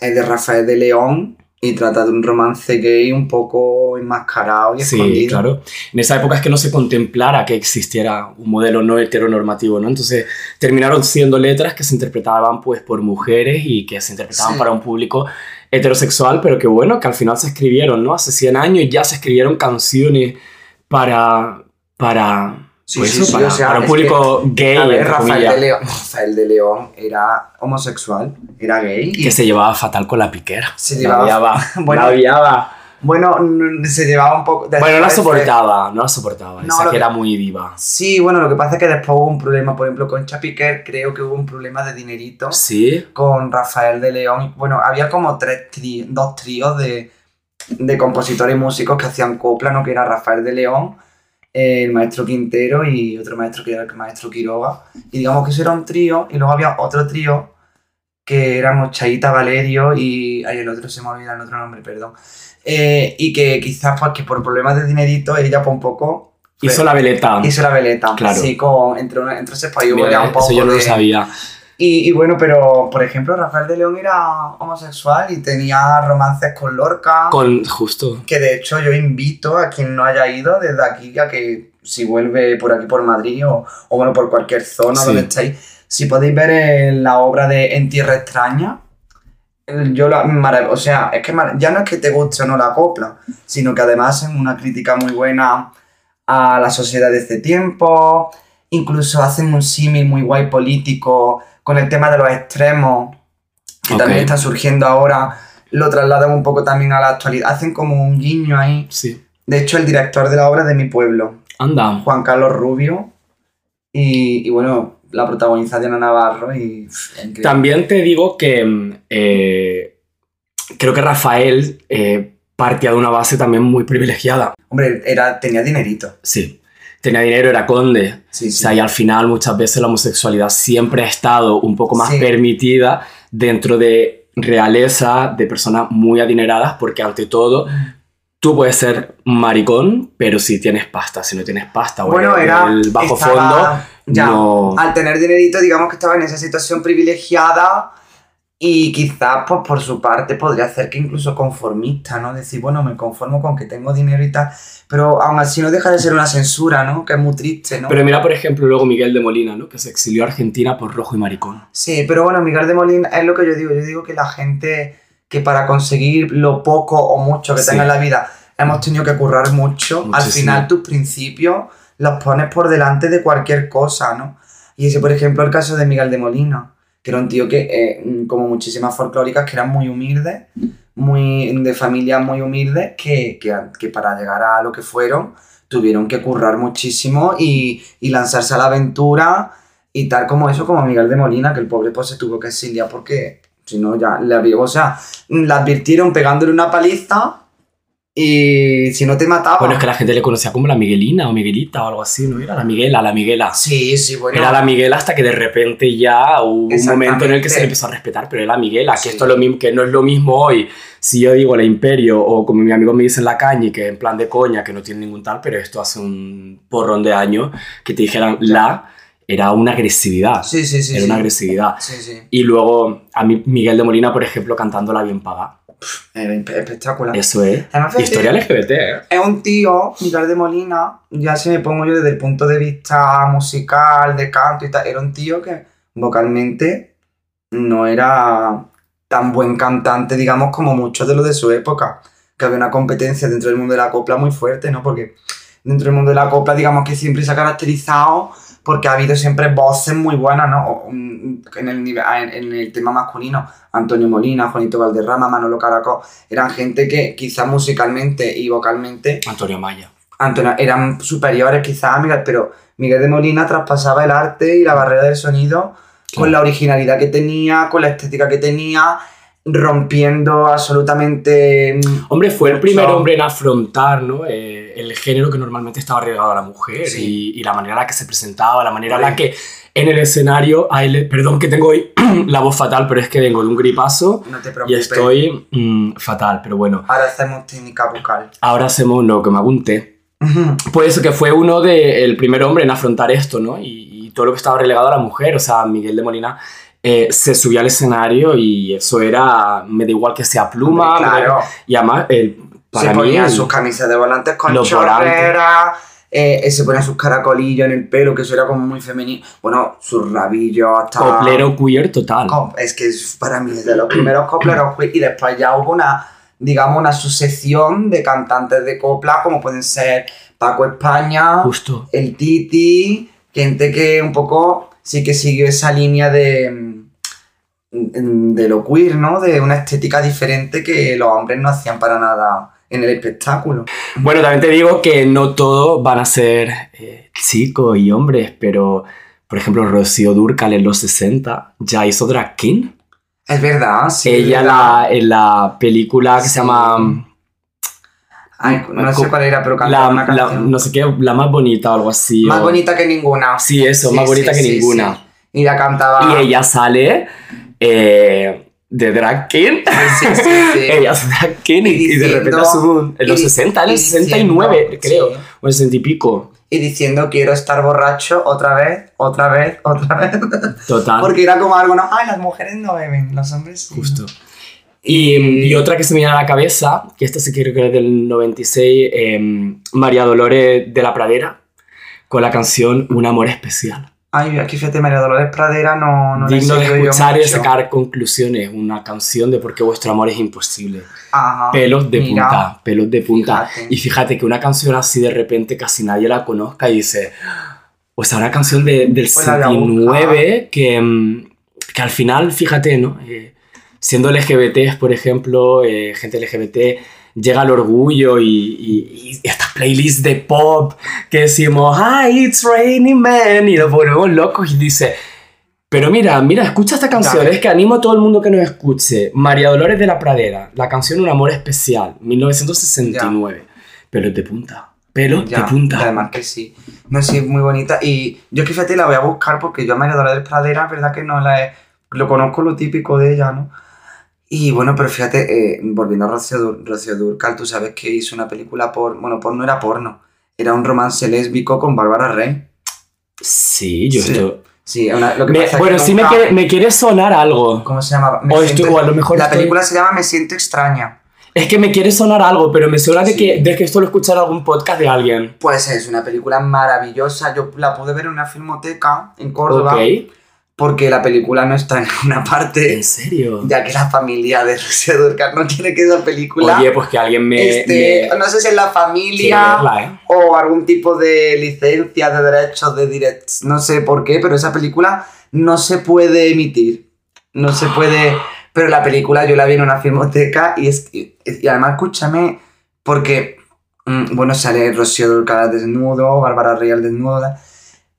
es de Rafael de León y trata de un romance gay un poco enmascarado y Sí, escondido. claro. En esa época es que no se contemplara que existiera un modelo no heteronormativo, ¿no? Entonces terminaron siendo letras que se interpretaban pues por mujeres y que se interpretaban Sí. para un público heterosexual, pero que bueno, que al final se escribieron, ¿no? Hace 100 años ya se escribieron canciones para... para Sí, pues sí, eso, sí, para, o sea, para un público gay, A ver, entre Rafael de, León, Rafael de León era homosexual, era gay. y que se llevaba fatal con la piquera. Se La llevaba- odiaba, [LAUGHS] Bueno, la. Bueno, se llevaba un poco... Bueno, no la soportaba, no la soportaba. No, Esa que que- era muy diva. Sí, bueno, lo que pasa es que después hubo un problema, por ejemplo, con Chapiquer, creo que hubo un problema de dinerito. Sí, con Rafael de León. Bueno, había como tres tri- dos tríos de, de compositores y músicos que hacían copla, ¿no? Que era Rafael de León, el maestro Quintero y otro maestro que era el maestro Quiroga. Y digamos que eso era un trío, y luego había otro trío que éramos Chaita Valerio y... Ay, el otro se me olvida el otro nombre, perdón. Eh, y que quizás pues que por problemas de dinerito ella pues un poco... hizo la veleta. Hizo la veleta. Claro. Sí, con, entre, una- entre ese país Mira, ya un poco eso yo no lo sabía. y, y bueno, pero por ejemplo, Rafael de León era homosexual y tenía romances con Lorca. Con, justo. Que de hecho yo invito a quien no haya ido desde aquí a que si vuelve por aquí por Madrid o, o bueno, por cualquier zona Sí. donde estéis, si podéis ver eh, la obra de En Tierra Extraña. eh, Yo la, o sea, es que ya no es que te guste o no la copla, sino que además es una crítica muy buena a la sociedad de este tiempo, incluso hacen un símil muy guay político con el tema de los extremos, que también está surgiendo ahora, lo trasladan un poco también a la actualidad, hacen como un guiño ahí. Sí. De hecho, el director de la obra es de mi pueblo, Anda. Juan Carlos Rubio, y, y bueno, la protagoniza Diana Navarro y... pff. También te digo que mm, eh, creo que Rafael eh, partía de una base también muy privilegiada. Hombre, era, tenía dinerito. Sí. Tenía dinero, era conde. Sí, O sí. sea, y al final muchas veces la homosexualidad siempre ha estado un poco más Sí. permitida dentro de realeza, de personas muy adineradas, porque ante todo tú puedes ser maricón, pero si tienes pasta, si no tienes pasta, bueno, era... el bajo estaba- fondo, ya, no... al tener dinerito, digamos que estaba en esa situación privilegiada y quizás, pues por su parte, podría hacer que incluso conformista, ¿no? Decir, bueno, me conformo con que tengo dinero y tal, pero aún así no deja de ser una censura, ¿no? Que es muy triste, ¿no? Pero mira, por ejemplo, luego Miguel de Molina, ¿no? Que se exilió a Argentina por rojo y maricón. Sí, pero bueno, Miguel de Molina es lo que yo digo. Yo digo que la gente que para conseguir lo poco o mucho que Sí. tenga en la vida hemos tenido que currar mucho, al final tus principios los pones por delante de cualquier cosa, ¿no? Y ese, por ejemplo, el caso de Miguel de Molina, que era un tío que, eh, como muchísimas folclóricas, que eran muy humildes, muy, de familias muy humildes, que, que, que para llegar a lo que fueron tuvieron que currar muchísimo y, y lanzarse a la aventura y tal como eso, como Miguel de Molina, que el pobre pues se tuvo que exiliar porque si no ya le había, o sea, le advirtieron pegándole una paliza y si no te mataba. Bueno, es que la gente le conocía como la Miguelina o Miguelita o algo así, ¿no? Era la Miguela, la Miguela. Sí, sí, bueno. Era la Miguela hasta que de repente ya hubo un momento en el que se le empezó a respetar, pero era la Miguela, que esto es lo mismo, que no es lo mismo hoy. Si yo digo la Imperio o como mi amigo me dice la caña, que en plan de coña, que no tiene ningún tal, pero esto hace un porrón de años, que te dijeran la, era una agresividad. Sí, sí, sí. era sí. una agresividad. Sí, sí. Y luego a mí Miguel de Molina, por ejemplo, cantándola bien paga. Espectacular. Eso es. Además, Historia LGBT, ¿eh? Es un tío, Miguel de Molina, ya si me pongo yo desde el punto de vista musical, de canto y tal, era un tío que vocalmente no era tan buen cantante, digamos, como muchos de los de su época. Que había una competencia dentro del mundo de la copla muy fuerte, ¿no? Porque dentro del mundo de la copla, digamos que siempre se ha caracterizado porque ha habido siempre voces muy buenas, ¿no? O, mm, En el, en, tema masculino, Antonio Molina, Juanito Valderrama, Manolo Caracol, eran gente que quizás musicalmente y vocalmente Antonio Maya. Antonio, eran superiores quizás a Miguel, pero Miguel de Molina traspasaba el arte y la barrera del sonido con la originalidad que tenía, con la estética que tenía, rompiendo absolutamente. Hombre, fue el primer hombre en afrontar ¿no? Eh, el género que normalmente estaba relegado a la mujer Sí. y, y la manera en la que se presentaba, la manera en la que en el escenario, a él- perdón que tengo hoy [CLEARS THROAT] la voz fatal, pero es que vengo de un gripazo No te y estoy mm, fatal, pero bueno, Ahora hacemos técnica vocal. ahora hacemos lo que me apunté. Pues que fue uno de el primer hombre en afrontar esto, ¿no? Y, y todo lo que estaba relegado a la mujer, o sea, Miguel de Molina eh, se subía al escenario y eso era, me da igual que sea pluma, claro. y además, el, para se mí, sus camisas de volantes con los eh, se ponía sus caracolillos en el pelo, que eso era como muy femenino. Bueno, sus rabillos hasta... coplero queer total. Es que para mí es de los primeros copleros queer, y después ya hubo una, digamos, una sucesión de cantantes de copla como pueden ser Paco España, Justo. el Titi, gente que un poco sí que siguió esa línea de, de lo queer, ¿no? De una estética diferente que los hombres no hacían para nada en el espectáculo. Bueno, también te digo que no todos van a ser eh, chicos y hombres, pero por ejemplo, Rocío Durcal en los 60 ya hizo drag king. Es verdad, sí. Ella verdad. la, en la película que Sí. se llama Ay, no sé cuál era, pero la, una la- no sé qué, la más bonita o algo así. Más o- bonita que ninguna. Sí, eso, Sí, más bonita que ninguna. Y ya cantaba. Y ella sale eh, de drag king. Sí, sí, sí. [LAUGHS] ella es drag king y, Y y de repente sube en los y di- 60, en y el 69 diciendo- creo, o el 60 y pico. Y diciendo quiero estar borracho otra vez, otra vez, otra vez. [LAUGHS] Total. Porque era como algo, no, ay, las mujeres no beben, los hombres sí. Justo. Y, y otra que se me viene a la cabeza, que esta sí creo que es del 96, eh, María Dolores de la Pradera, con la canción Un amor especial. Ay, aquí fíjate, María Dolores Pradera no, no Digno de escuchar y sacar conclusiones, una canción de por qué vuestro amor es imposible. Ajá. Pelos de Mira, punta, pelos de punta. fíjate. Y fíjate que una canción así de repente casi nadie la conozca y dice, o sea, una canción de- del Pues la voy a 69 que, mm, que al final, fíjate, ¿no? Eh, siendo LGBTs, por ejemplo, eh, gente LGBT, llega el orgullo y, y, y estas playlists de pop que decimos, ¡Hi, it's raining man! Y nos ponemos locos y dice, pero mira, mira, escucha esta canción, Ya. es que animo a todo el mundo que nos escuche. María Dolores de la Pradera, la canción Un amor especial, 1969. Pelos de punta, pelos Ya, de punta. además que sí. No sé, es muy bonita. Y yo que fíjate, la voy a buscar porque yo a María Dolores Pradera, verdad que no la he... Lo conozco lo típico de ella, ¿no? Y bueno, pero fíjate, eh, volviendo a Rocío, Dur- Rocío Durcal, tú sabes que hizo una película por... Bueno, por no era porno. Era un romance lésbico con Bárbara Rey. Sí, yo Sí. esto... Sí, una- lo que Me- pasa bueno, sí me quiere, me quiere sonar algo. ¿Cómo se llama? Me O, siento- a lo mejor La estoy- película se llama Me siento extraña. Es que me quiere sonar algo, pero me suena de, Sí. que, de que esto lo en algún podcast de alguien. Pues es una película maravillosa. Yo la pude ver en una filmoteca en Córdoba. Ok. Porque la película no está en [LAUGHS] una parte. ¿En serio? Ya que la familia de Rocío Dúrcal no quiere que esa película. Oye, pues que alguien me... este, me- No sé si es la familia verla, ¿eh? o algún tipo de licencia de derechos de direct. No sé por qué, pero esa película no se puede emitir. No se puede. Pero la película yo la vi en una filmoteca y, es, y, y además escúchame, porque, mm, bueno, sale Rocío Dúrcal al desnudo, Bárbara Rey al desnudo,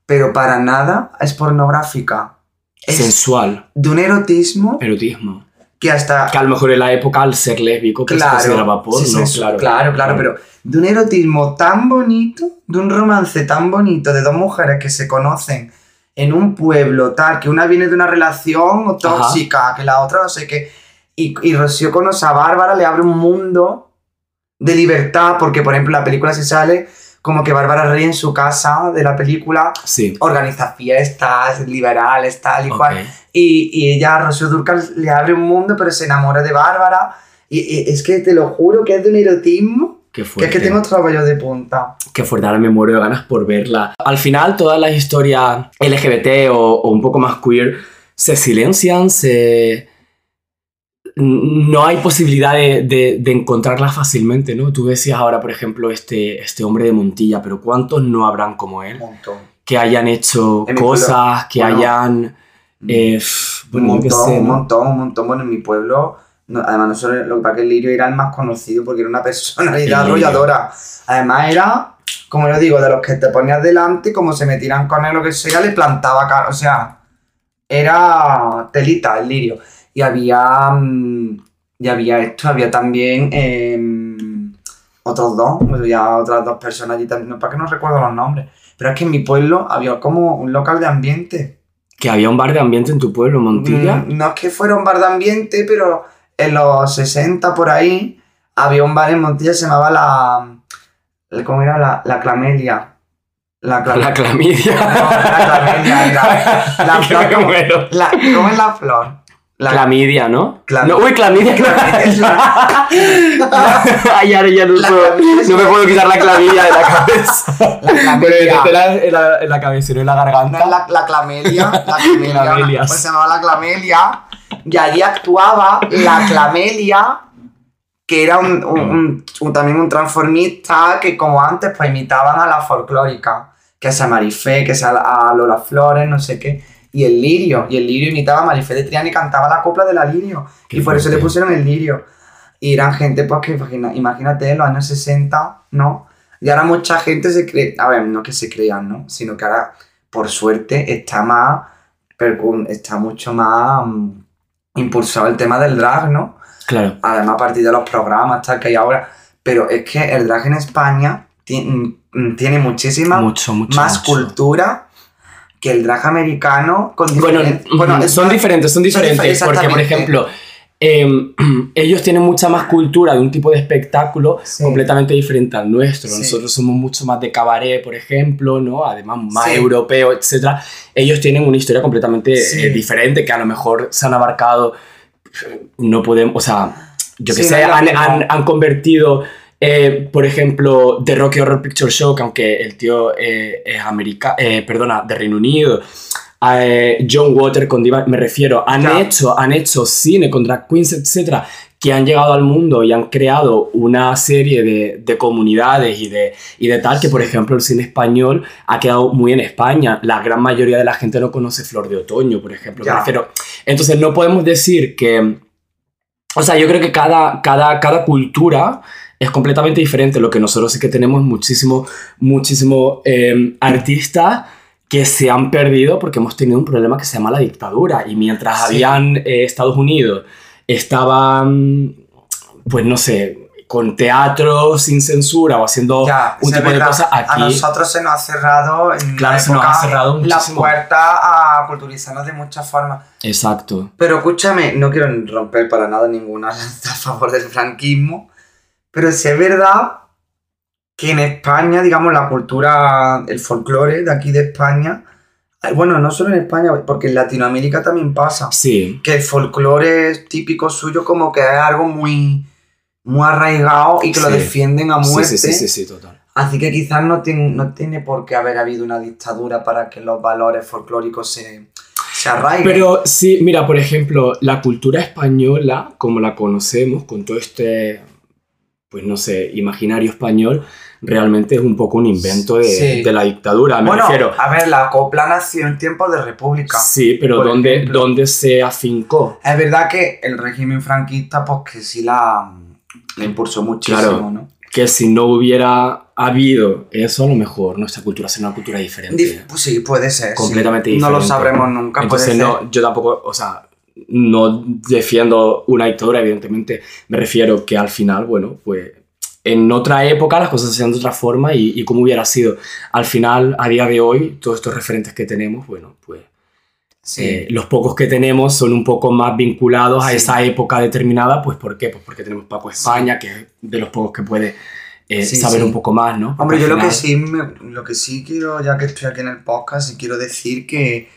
pero para nada es pornográfica. Es Sensual. de un erotismo Erotismo. que hasta Que a lo mejor en la época, al ser lésbico, pues se consideraba porno, sí, sí, claro. claro, claro, pero de un erotismo tan bonito, de un romance tan bonito de dos mujeres que se conocen en un pueblo tal, que una viene de una relación tóxica, que la otra no sé qué, y, y Rocío conoce a Bárbara, le abre un mundo de libertad, porque por ejemplo la película se sale como que Bárbara Rey en su casa de la película Sí. organiza fiestas liberales, tal y Ok. cual. Y, y ella, Rocío Durcal, le abre un mundo, pero se enamora de Bárbara. Y, y es que te lo juro que es de un erotismo Qué que es fuerte. que tengo trabajo de punta. Qué fuerte, ahora me muero de ganas por verla. Al final, todas las historias LGBT o, o un poco más queer se silencian, se... No hay posibilidad de, de- de encontrarlas fácilmente, ¿no? Tú decías ahora, por ejemplo, este, este hombre de Montilla, pero ¿cuántos no habrán como él? Un montón. Que hayan hecho En cosas, que bueno, hayan... eh, bueno, un montón, sé, un montón, un montón. Bueno, en mi pueblo, no- además, no solo lo que pasa que Lirio era el más conocido porque era una [LAUGHS] personalidad El arrolladora. Además, era, como yo digo, de los que te ponías delante, como se metían con él o lo que sea, le plantaba cara. O sea, era telita el Lirio. Y había, mm, y había esto, había también em, otros dos, había otras dos personas allí también, no, para que no recuerdo los nombres, pero es que en mi pueblo había como un local de ambiente. Que había un bar de ambiente en tu pueblo, Montilla. Mm, no es que fuera un bar de ambiente, pero en los 60 por ahí había un bar en Montilla que se llamaba la... ¿Cómo era? La, la Clamelia. La, clam- La clamidia. No, la clamelia era. La [LAUGHS] flor, ¿cómo, bueno. la- ¿cómo es la flor? La, Clamidia, ¿no? No, uy, clamidia. [LAUGHS] [LAUGHS] Ay, ahora ya no, La puedo- clamidia es no me puedo quitar la clamidia de la [LAUGHS] cabeza. La clamidia. Pero en la, en la cabeza y no en la garganta. la, la clamelia, la clamelia, pues se llamaba la clamelia, y allí actuaba la clamelia, que era un, un- también un transformista que como antes pues imitaban a la folclórica, que es a Marifé, que es a, a Lola Flores, no sé qué, y el lirio, y el lirio imitaba a Marifé de Triana y cantaba la copla de la lirio, Qué y por eso le pusieron el lirio. Y eran gente, pues que imagina- imagínate, en los años 60, ¿no? Y ahora mucha gente se cree, a ver, no que se crean, ¿no? Sino que ahora, por suerte, está más, está mucho más mm, impulsado el tema del drag, ¿no? Claro. Además, a partir de los programas tal que hay ahora. Pero es que el drag en España mm, tiene muchísima Mucho, mucho. más mucho. cultura que el drag americano con Bueno, es son diferentes, son diferentes. difer- porque, por ejemplo, eh, [CLEARS THROAT] ellos tienen mucha más cultura de un tipo de espectáculo Sí. completamente diferente al nuestro. Sí. Nosotros somos mucho más de cabaret, por ejemplo, ¿no? Además, más Sí. europeo, etc. Ellos tienen una historia completamente eh, diferente que a lo mejor se han abarcado. No podemos, o sea, yo que no sé, han- han convertido. Eh, por ejemplo, The Rocky Horror Picture Show, que aunque el tío eh, es americano, perdona, de Reino Unido, eh, John Water con Diva, me refiero, han Ya. hecho, han hecho cine con drag queens, etcétera, que han llegado al mundo y han creado una serie de, de comunidades y de, y de tal, que por ejemplo el cine español ha quedado muy en España. La gran mayoría de la gente no conoce Flor de Otoño, por ejemplo. me refiero. Entonces no podemos decir que... O sea, yo creo que cada, cada, cada cultura es completamente diferente. Lo que nosotros sí que tenemos muchísimo, muchísimo eh, artistas que se han perdido porque hemos tenido un problema que se llama la dictadura. Y mientras Sí. habían eh, Estados Unidos, estaban, pues no sé, con teatro sin censura o haciendo Ya, un es tipo de cosas A aquí. nosotros se nos ha cerrado en Claro, la se nos ha época cerrado la puerta a culturizarnos de muchas formas. Exacto. Pero escúchame, no quiero romper para nada ninguna lanza [LAUGHS] a favor del franquismo, pero sí es verdad que en España, digamos, la cultura, el folclore de aquí de España, bueno, no solo en España, porque en Latinoamérica también pasa, Sí. que el folclore típico suyo como que es algo muy, muy arraigado y que lo Sí. defienden a Sí, muerte. sí, sí, sí, sí, total. Así que quizás no, tiene- no tiene por qué haber habido una dictadura para que los valores folclóricos se, se arraiguen. Pero sí, mira, por ejemplo, la cultura española, como la conocemos, con todo este, pues no sé, imaginario español, realmente es un poco un invento de, Sí. de la dictadura, me bueno, refiero. a ver, la copla nació en tiempos de república. Sí, pero ¿dónde. ¿dónde se afincó? Es verdad que el régimen franquista, pues que sí la, la impulsó muchísimo, Claro. ¿no? Que si no hubiera habido eso, a lo mejor nuestra cultura sería una cultura diferente. Dif- pues sí, puede ser. sí. Completamente No lo diferente. sabremos nunca, Entonces, puede ser. no, yo tampoco, o sea, no defiendo una dictadura, evidentemente. Me refiero que al final, bueno, pues en otra época las cosas se hacían de otra forma y, y cómo hubiera sido. Al final, a día de hoy, todos estos referentes que tenemos, bueno, pues Sí. eh, los pocos que tenemos son un poco más vinculados a esa época determinada, pues ¿por qué? Pues porque tenemos Paco España, que es de los pocos que puede eh, saber un poco más, ¿no? Hombre, yo lo que, sí me- lo que sí quiero, ya que estoy aquí en el podcast, quiero decir que,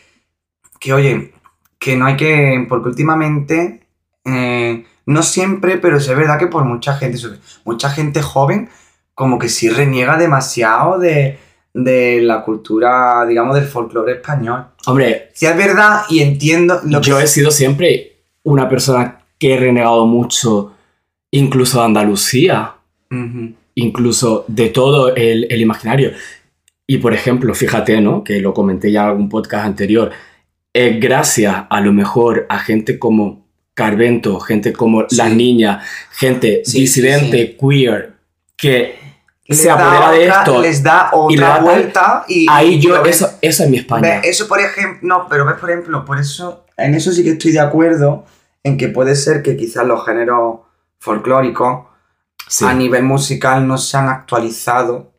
que oye, que no hay que, porque últimamente, eh, no siempre, pero sí es verdad que por mucha gente, mucha gente joven, como que sí reniega demasiado de, de la cultura, digamos, del folclore español. Hombre, Sí es verdad y entiendo lo que... yo he sido siempre una persona que he renegado mucho, incluso de Andalucía, incluso de todo el, el imaginario. Y por ejemplo, fíjate, ¿no? Que lo comenté ya en algún podcast anterior. Es gracias a lo mejor a gente como Carvento, gente como Sí. Las Niñas, gente Sí, disidente, queer, que Les se apodera de esto. Les da y otra tal- vuelta y... Ahí y yo, eso, eso es mi España. Eso, por ejemplo, no, pero ves, por ejemplo, por eso, en eso sí que estoy de acuerdo, en que puede ser que quizás los géneros folclóricos Sí. a nivel musical no se han actualizado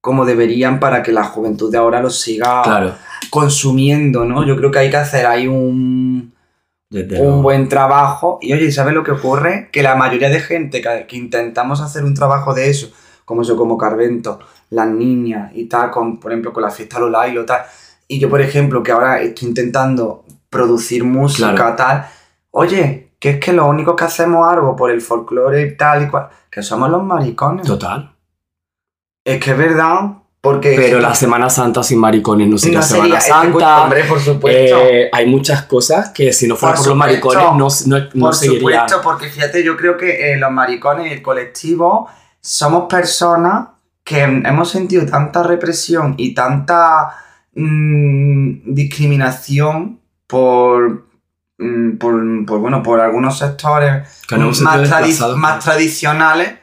como deberían para que la juventud de ahora los siga Claro. consumiendo, ¿no? Yo creo que hay que hacer ahí un, Desde un buen trabajo. Y oye, ¿sabes lo que ocurre? Que la mayoría de gente que, que intentamos hacer un trabajo de eso, como yo, como Carvento, las niñas y tal, con, por ejemplo, con la fiesta Lolailo, tal. Y yo, por ejemplo, que ahora estoy intentando producir música, Claro. tal. Oye, que es que lo único que hacemos algo por el folclore y tal y cual, que somos los maricones. Total. Es que es verdad, porque... Pero la Semana Santa sin maricones no sería no Semana sería, es que, Santa. hombre, por supuesto. Eh, hay muchas cosas que si no fuera Por por, los maricones no, no, no Por seguirían. supuesto, porque fíjate, yo creo que eh, los maricones y el colectivo somos personas que hemos sentido tanta represión y tanta mm, discriminación por, mm, por, por, bueno, por algunos sectores más, tradi- más tradicionales.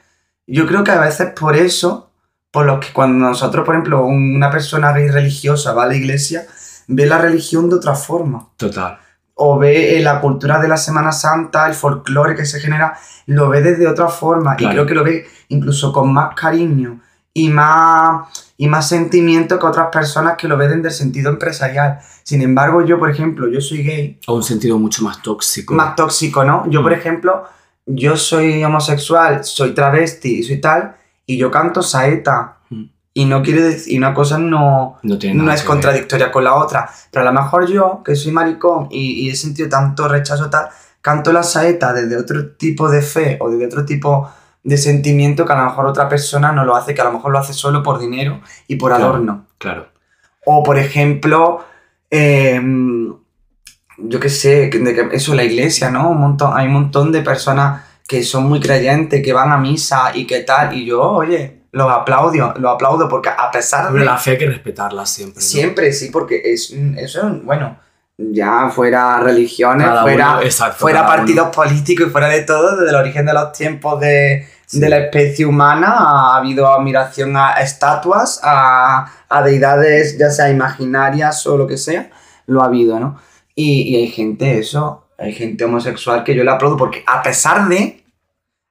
Yo creo que a veces por eso, por lo que cuando nosotros, por ejemplo, un- una persona gay religiosa va a la iglesia, ve la religión de otra forma Total. o ve eh, la cultura de la Semana Santa, el folclore que se genera, lo ve desde otra forma Claro. y creo que lo ve incluso con más cariño y más, y más sentimiento que otras personas que lo ven desde el sentido empresarial. Sin embargo, yo, por ejemplo, yo soy gay, O un sentido mucho más tóxico. más tóxico, ¿no? Yo, por Mm. ejemplo, yo soy homosexual, soy travesti y soy tal, y yo canto saeta. Mm. Y no quiere decir, y una cosa no, no tiene no es ver. contradictoria con la otra. Pero a lo mejor yo, que soy maricón y, y he sentido tanto rechazo tal, canto la saeta desde otro tipo de fe o desde otro tipo de sentimiento que a lo mejor otra persona no lo hace, que a lo mejor lo hace solo por dinero y por Claro. adorno. Claro. O por ejemplo, em, yo qué sé, que- de que- eso la iglesia, ¿no? Un montón, hay un montón de personas que son muy creyentes, que van a misa y que tal, y yo, oye, los aplaudo, los aplaudo porque a pesar de... la fe hay que respetarla siempre. ¿no? Siempre, sí, porque es, eso es, bueno, ya fuera religiones, Cada fuera, uno- exacto, fuera cada uno. partidos políticos y fuera de todo, desde el origen de los tiempos de, Sí. de la especie humana ha habido admiración a estatuas, a, a deidades, ya sea imaginarias o lo que sea, lo ha habido, ¿no? Y, y hay gente, eso, hay gente homosexual que yo le aplaudo porque a pesar de,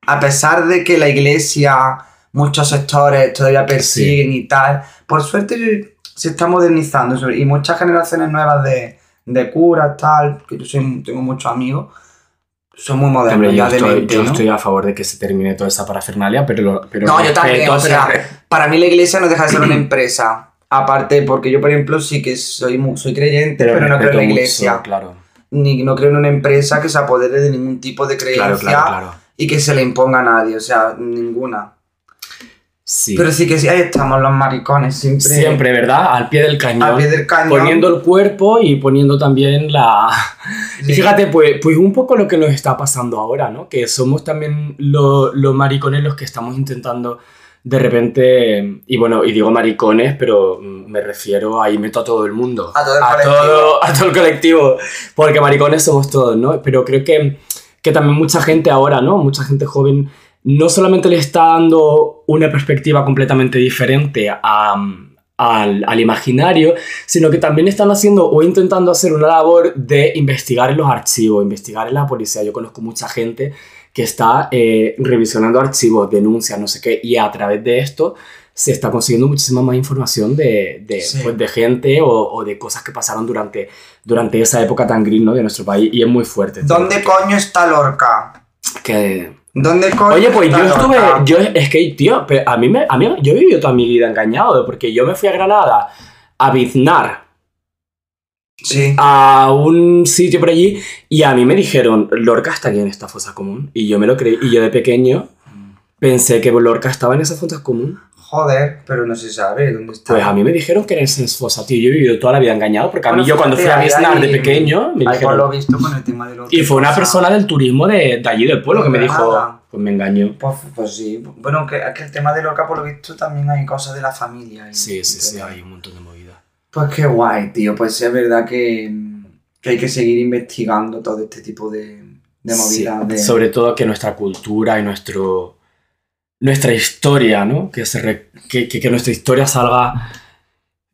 a pesar de que la iglesia, muchos sectores todavía persiguen y tal, por suerte se está modernizando y muchas generaciones nuevas de, de curas, tal, que yo soy- tengo muchos amigos, son muy modernos Hombre, yo, estoy, mente, yo ¿no? estoy a favor de que se termine toda esa parafernalia, pero, lo- pero No, yo también, o sea, pero- para mí la iglesia no deja de ser una [CLEARS THROAT] empresa. Aparte, porque yo, por ejemplo, sí que soy, soy creyente, pero, no creo en la mucho, iglesia. claro, Ni no creo en una empresa que se apodere de ningún tipo de creencia claro, claro, claro. y que se le imponga a nadie, o sea, ninguna. Sí. Pero sí que sí, ahí estamos los maricones, siempre, Siempre, ¿verdad? Al pie del cañón. al pie del cañón. Poniendo el cuerpo y poniendo también la... [LAUGHS] Sí. Y fíjate, pues, pues un poco lo que nos está pasando ahora, ¿no? Que somos también lo- los maricones los que estamos intentando de repente, y bueno, y digo maricones, pero mm, me refiero, ahí meto a todo el mundo. A todo el a colectivo. todo, [LAUGHS] a todo el colectivo, porque maricones somos todos, ¿no? Pero creo que, que también mucha gente ahora, ¿no? Mucha gente joven no solamente le está dando una perspectiva completamente diferente a, al, al imaginario, sino que también están haciendo o intentando hacer una labor de investigar en los archivos, investigar en la policía. Yo conozco mucha gente que está eh, revisionando archivos, denuncias, no sé qué, y a través de esto se está consiguiendo muchísima más información de, de, Sí. pues, de gente o, o de cosas que pasaron durante, durante esa época tan gris ¿no? de nuestro país, y es muy fuerte. tío. ¿Dónde coño está Lorca? Que... ¿Dónde coño Oye, pues está yo estuve, Lorca? yo, es que, tío, pero a mí, me, a mí, yo he vivido toda mi vida engañado, porque yo me fui a Granada a biznar Sí. a un sitio por allí y a mí me dijeron, Lorca está aquí en esta fosa común. Y yo me lo creí. Y yo de pequeño pensé que Lorca estaba en esa fosa común. Joder, pero no se sabe dónde está. Pues a mí me dijeron que era en esa fosa, tío. Yo he vivido toda la vida engañado porque a mí Bueno, yo cuando fui a ahí- de pequeño me por lo dijeron... visto con el tema de Y fue una persona del turismo de, de allí del pueblo que me dijo, Granada. pues me engañó. Pues, pues sí. Bueno, que, que el tema de Lorca, por lo visto, también hay cosas de la familia. Sí, sí, sí, hay un montón de. Pues qué guay, tío. Pues es verdad que, que hay que seguir investigando todo este tipo de, de Sí, movidas. de... Sobre todo que nuestra cultura y nuestro, nuestra historia, ¿no? Que, se re- que, que- que nuestra historia salga,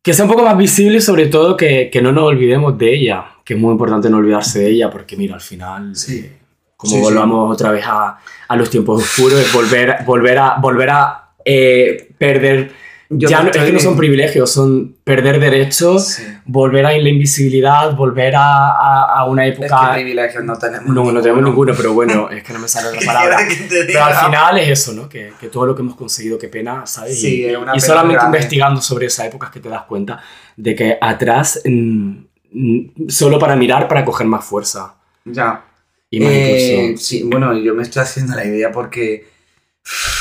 que sea un poco más visible y sobre todo que, que no nos olvidemos de ella, que es muy importante no olvidarse de ella porque mira, al final Sí. eh, como Sí, sí. volvamos otra vez a, a los tiempos oscuros, es volver, volver a, volver a eh, perder, Yo ya no, es que no son privilegios, son perder derechos, Sí. volver a la invisibilidad, volver a, a- a una Es que época... privilegios no tenemos. no, no tenemos ninguno, pero bueno, es que no me sale otra [LAUGHS] palabra. ¿Qué quieres que te Pero al final es eso, ¿no? Que, que todo lo que hemos conseguido, qué pena, ¿sabes? Sí, y, una y pena solamente investigando sobre esa época es que te das cuenta de que atrás, mm, mm, solo para mirar, para coger más fuerza Ya. y más Eh, sí, bueno, yo me estoy haciendo la idea porque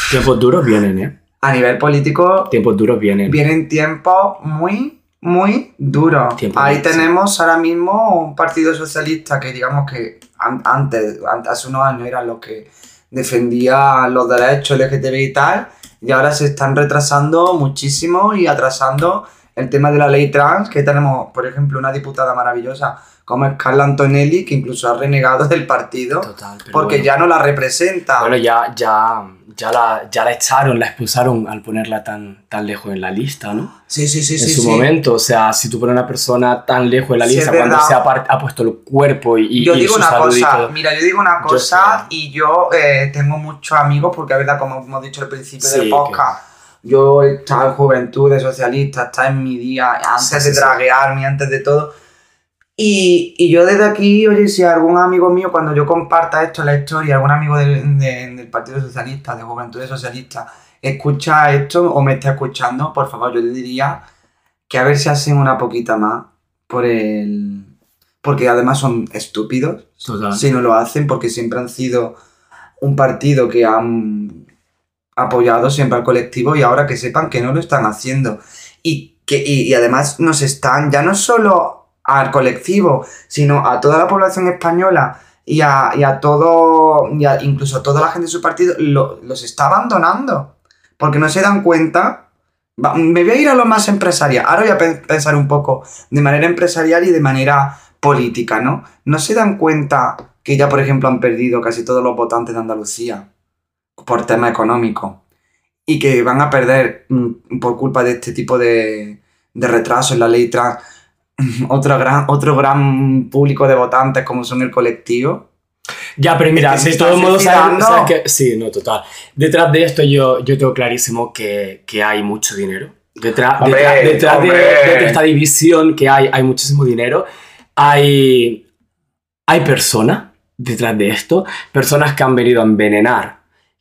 Tiempos duros vienen, ¿eh? A nivel político Tiempos duros vienen. vienen tiempos muy, muy duros. Ahí sí. tenemos ahora mismo un partido socialista que digamos que an- antes, an- hace unos años eran los que defendía los derechos LGTB y tal, y ahora se están retrasando muchísimo y atrasando el tema de la ley trans, que tenemos, por ejemplo, una diputada maravillosa como es Carla Antonelli, que incluso ha renegado del partido Total, porque bueno. ya no la representa. Bueno, ya, ya, ya, la, ya la echaron, la expulsaron al ponerla tan, tan lejos en la lista, ¿no? sí, sí, sí, en sí. su sí. momento, o sea, si tú pones a una persona tan lejos en la Sí, lista cuando se ha, ha puesto el cuerpo y, yo y digo una cosa, todo. mira, yo digo una Yo cosa sé. y yo eh, tengo muchos amigos, porque es verdad, como hemos dicho al principio del podcast, yo he estado en juventud de socialista, está en mi día, antes Sí, de sí, sí. draguearme, antes de todo. Y, y yo desde aquí, oye, si algún amigo mío, cuando yo comparta esto en la historia, algún amigo del, de- del Partido Socialista, de Juventudes Socialistas, escucha esto o me está escuchando, por favor, yo le diría que a ver si hacen una poquita más por el... Porque además son estúpidos Total. si no lo hacen, porque siempre han sido un partido que han apoyado siempre al colectivo y ahora que sepan que no lo están haciendo. Y, que, y, además nos están, ya no solo al colectivo, sino a toda la población española y a, y a todo, incluso a toda la gente de su partido, lo- los está abandonando. Porque no se dan cuenta. Me voy a ir a lo más empresarial. Ahora voy a pe- pensar un poco de manera empresarial y de manera política, ¿no? No se dan cuenta que ya, por ejemplo, han perdido casi todos los votantes de Andalucía por tema económico y que van a perder mm, por culpa de este tipo de, de retraso en la ley trans [LAUGHS] otro gran, otro gran público de votantes como son el colectivo. Ya, pero mira, Es que de todos modos, ¿sabes, suicidando. sabes que Sí, no, total. Detrás de esto yo, yo tengo clarísimo que, que hay mucho dinero. Detrás, Hombre, detrás, detrás de, de esta división que hay, hay muchísimo dinero. Hay, hay personas detrás de esto, personas que han venido a envenenar,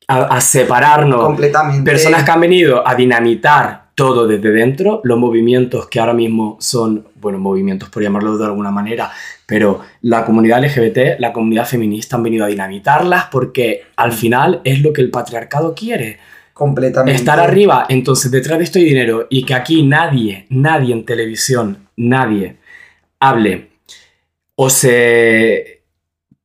a, a separarnos, Completamente. personas que han venido a dinamitar todo desde dentro, los movimientos que ahora mismo son, bueno, movimientos por llamarlo de alguna manera, pero la comunidad LGBT, la comunidad feminista han venido a dinamitarlas porque al final es lo que el patriarcado quiere, completamente. estar arriba. Entonces, detrás de esto hay dinero y que aquí nadie, nadie en televisión, nadie hable o se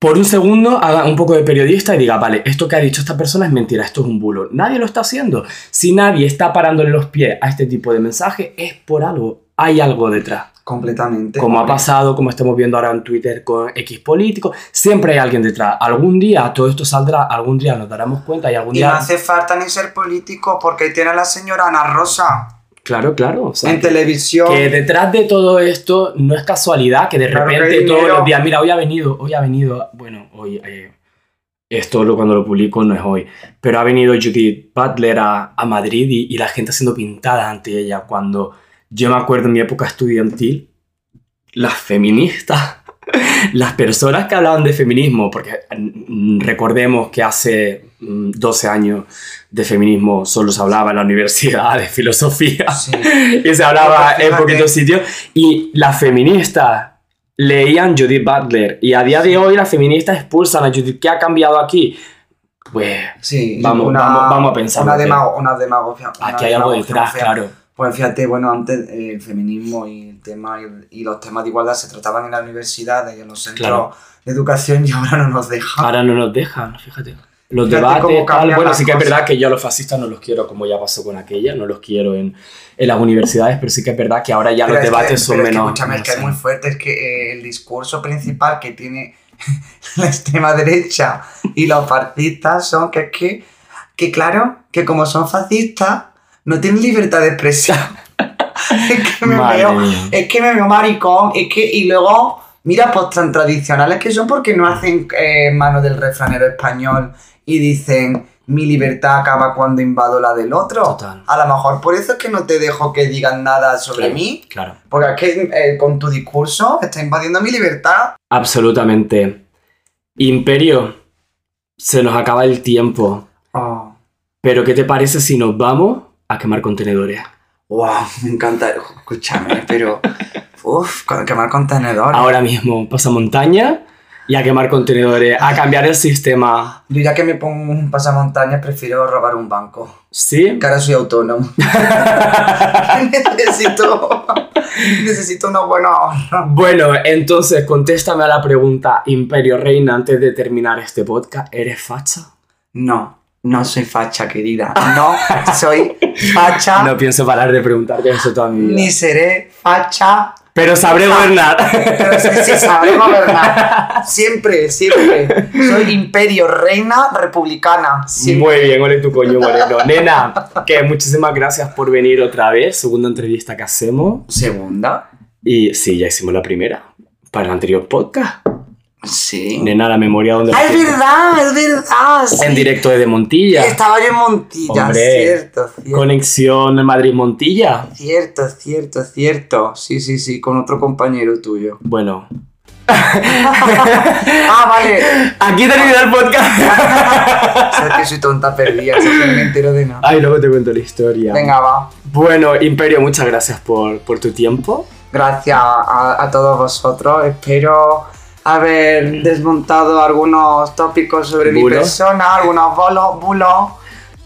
por un segundo haga un poco de periodista y diga, vale, esto que ha dicho esta persona es mentira, esto es un bulo. Nadie lo está haciendo. Si nadie está parándole los pies a este tipo de mensaje, es por algo. Hay algo detrás. Completamente. Como ha pasado, como estamos viendo ahora en Twitter con X político, siempre hay alguien detrás. Algún día todo esto saldrá, algún día nos daremos cuenta y algún Y no día... hace falta ni ser político porque ahí tiene a la señora Ana Rosa Claro, claro. o sea, en que- televisión. que detrás de todo esto no es casualidad que de Claro repente todos los días, mira, hoy ha venido, hoy ha venido, bueno, hoy, eh, esto lo- cuando lo publico no es hoy, pero ha venido Judith Butler a, a Madrid y, y la gente siendo pintada ante ella cuando yo me acuerdo en mi época estudiantil, las feministas, [LAUGHS] las personas que hablaban de feminismo, porque mm, recordemos que hace 12 años de feminismo solo se hablaba en la universidad de filosofía Sí. [LAUGHS] y se hablaba en poquitos sitios. Y las feministas leían Judith Butler. Y a día de hoy las feministas expulsan a Judith. ¿Qué ha cambiado aquí? Pues Sí, Vamos, vamos- vamos a pensar Una, demago- una demagogia. una aquí hay algo detrás, fea. claro. Pues fíjate, bueno, antes el feminismo y el tema y, y los temas de igualdad se trataban en la universidad y en los centros Claro. de educación y ahora no nos dejan. Ahora no nos dejan, fíjate. Los debates, tal. Bueno, sí que es verdad que yo a los fascistas no los quiero como ya pasó con aquella, no los quiero en, en las universidades, pero sí que es verdad que ahora ya Pero los que- debates son pero es que, menos. es que es muy fuerte, es que eh, el discurso principal que tiene [LAUGHS] la extrema derecha y los fascistas son que es que, que claro, que como son fascistas, no tienen libertad de expresión. [LAUGHS] es que me Madre veo, mía. es que me veo maricón, es que, y luego Mira, pues tan tradicionales que son porque no hacen eh, mano del refranero español y dicen mi libertad acaba cuando invado la del otro. Total. A lo mejor por eso es que no te dejo que digan nada sobre Claro, mí. Claro. Porque es que eh, con tu discurso estás invadiendo mi libertad. Absolutamente. Imperio, se nos acaba el tiempo. Oh, Pero ¿qué te parece si nos vamos a quemar contenedores? wow, me encanta. Escúchame, pero. [LAUGHS] Uf, quemar contenedores. Ahora mismo, pasamontaña y a quemar contenedores, a cambiar el sistema. Yo ya que me pongo un pasamontañas prefiero robar un banco. ¿Sí? Que ahora soy autónomo. [LAUGHS] necesito. Necesito unos buenos. Bueno, entonces contéstame a la pregunta, Imperio Reina, antes de terminar este podcast, ¿eres facha? No, no soy facha, querida. No soy [LAUGHS] facha. No pienso parar de preguntarte eso toda mi vida. Ni seré facha. Pero sabré gobernar. Pero sí, sí sabré gobernar. [LAUGHS] Siempre, siempre. Soy imperio, reina, republicana. Siempre. Muy bien, ole tu coño, Moreno. Nena, que muchísimas gracias por venir otra vez, segunda entrevista que hacemos. Segunda. Y sí, ya hicimos la primera, para el anterior podcast. Sí. Nena, la memoria donde... Ah, es verdad, es verdad. sí. En directo desde Montilla. Estaba yo en Montilla, Hombre, cierto, cierto. Conexión Madrid-Montilla. Cierto, cierto, cierto. Sí, sí, sí, con otro compañero tuyo. Bueno, [LAUGHS] Ah, vale. aquí termina el podcast. [LAUGHS] Sabes que soy tonta perdida, que no me entero de nada. Ay, luego te cuento la historia. Venga, va. Bueno, Imperio, muchas gracias por, por tu tiempo. Gracias a, a todos vosotros. Espero haber desmontado algunos tópicos sobre mi persona, algunos bolos, bulos.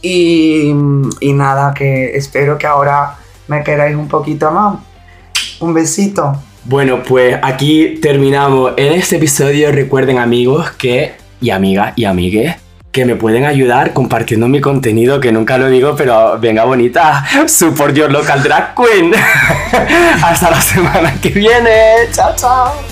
Y, y nada, que espero que ahora me queráis un poquito más. Un besito. Bueno, pues aquí terminamos en este episodio. Recuerden amigos que, y amigas y amigues, que me pueden ayudar compartiendo mi contenido, que nunca lo digo, pero venga bonita, support your local drag queen. [LAUGHS] Hasta la semana que viene. Chao, chao.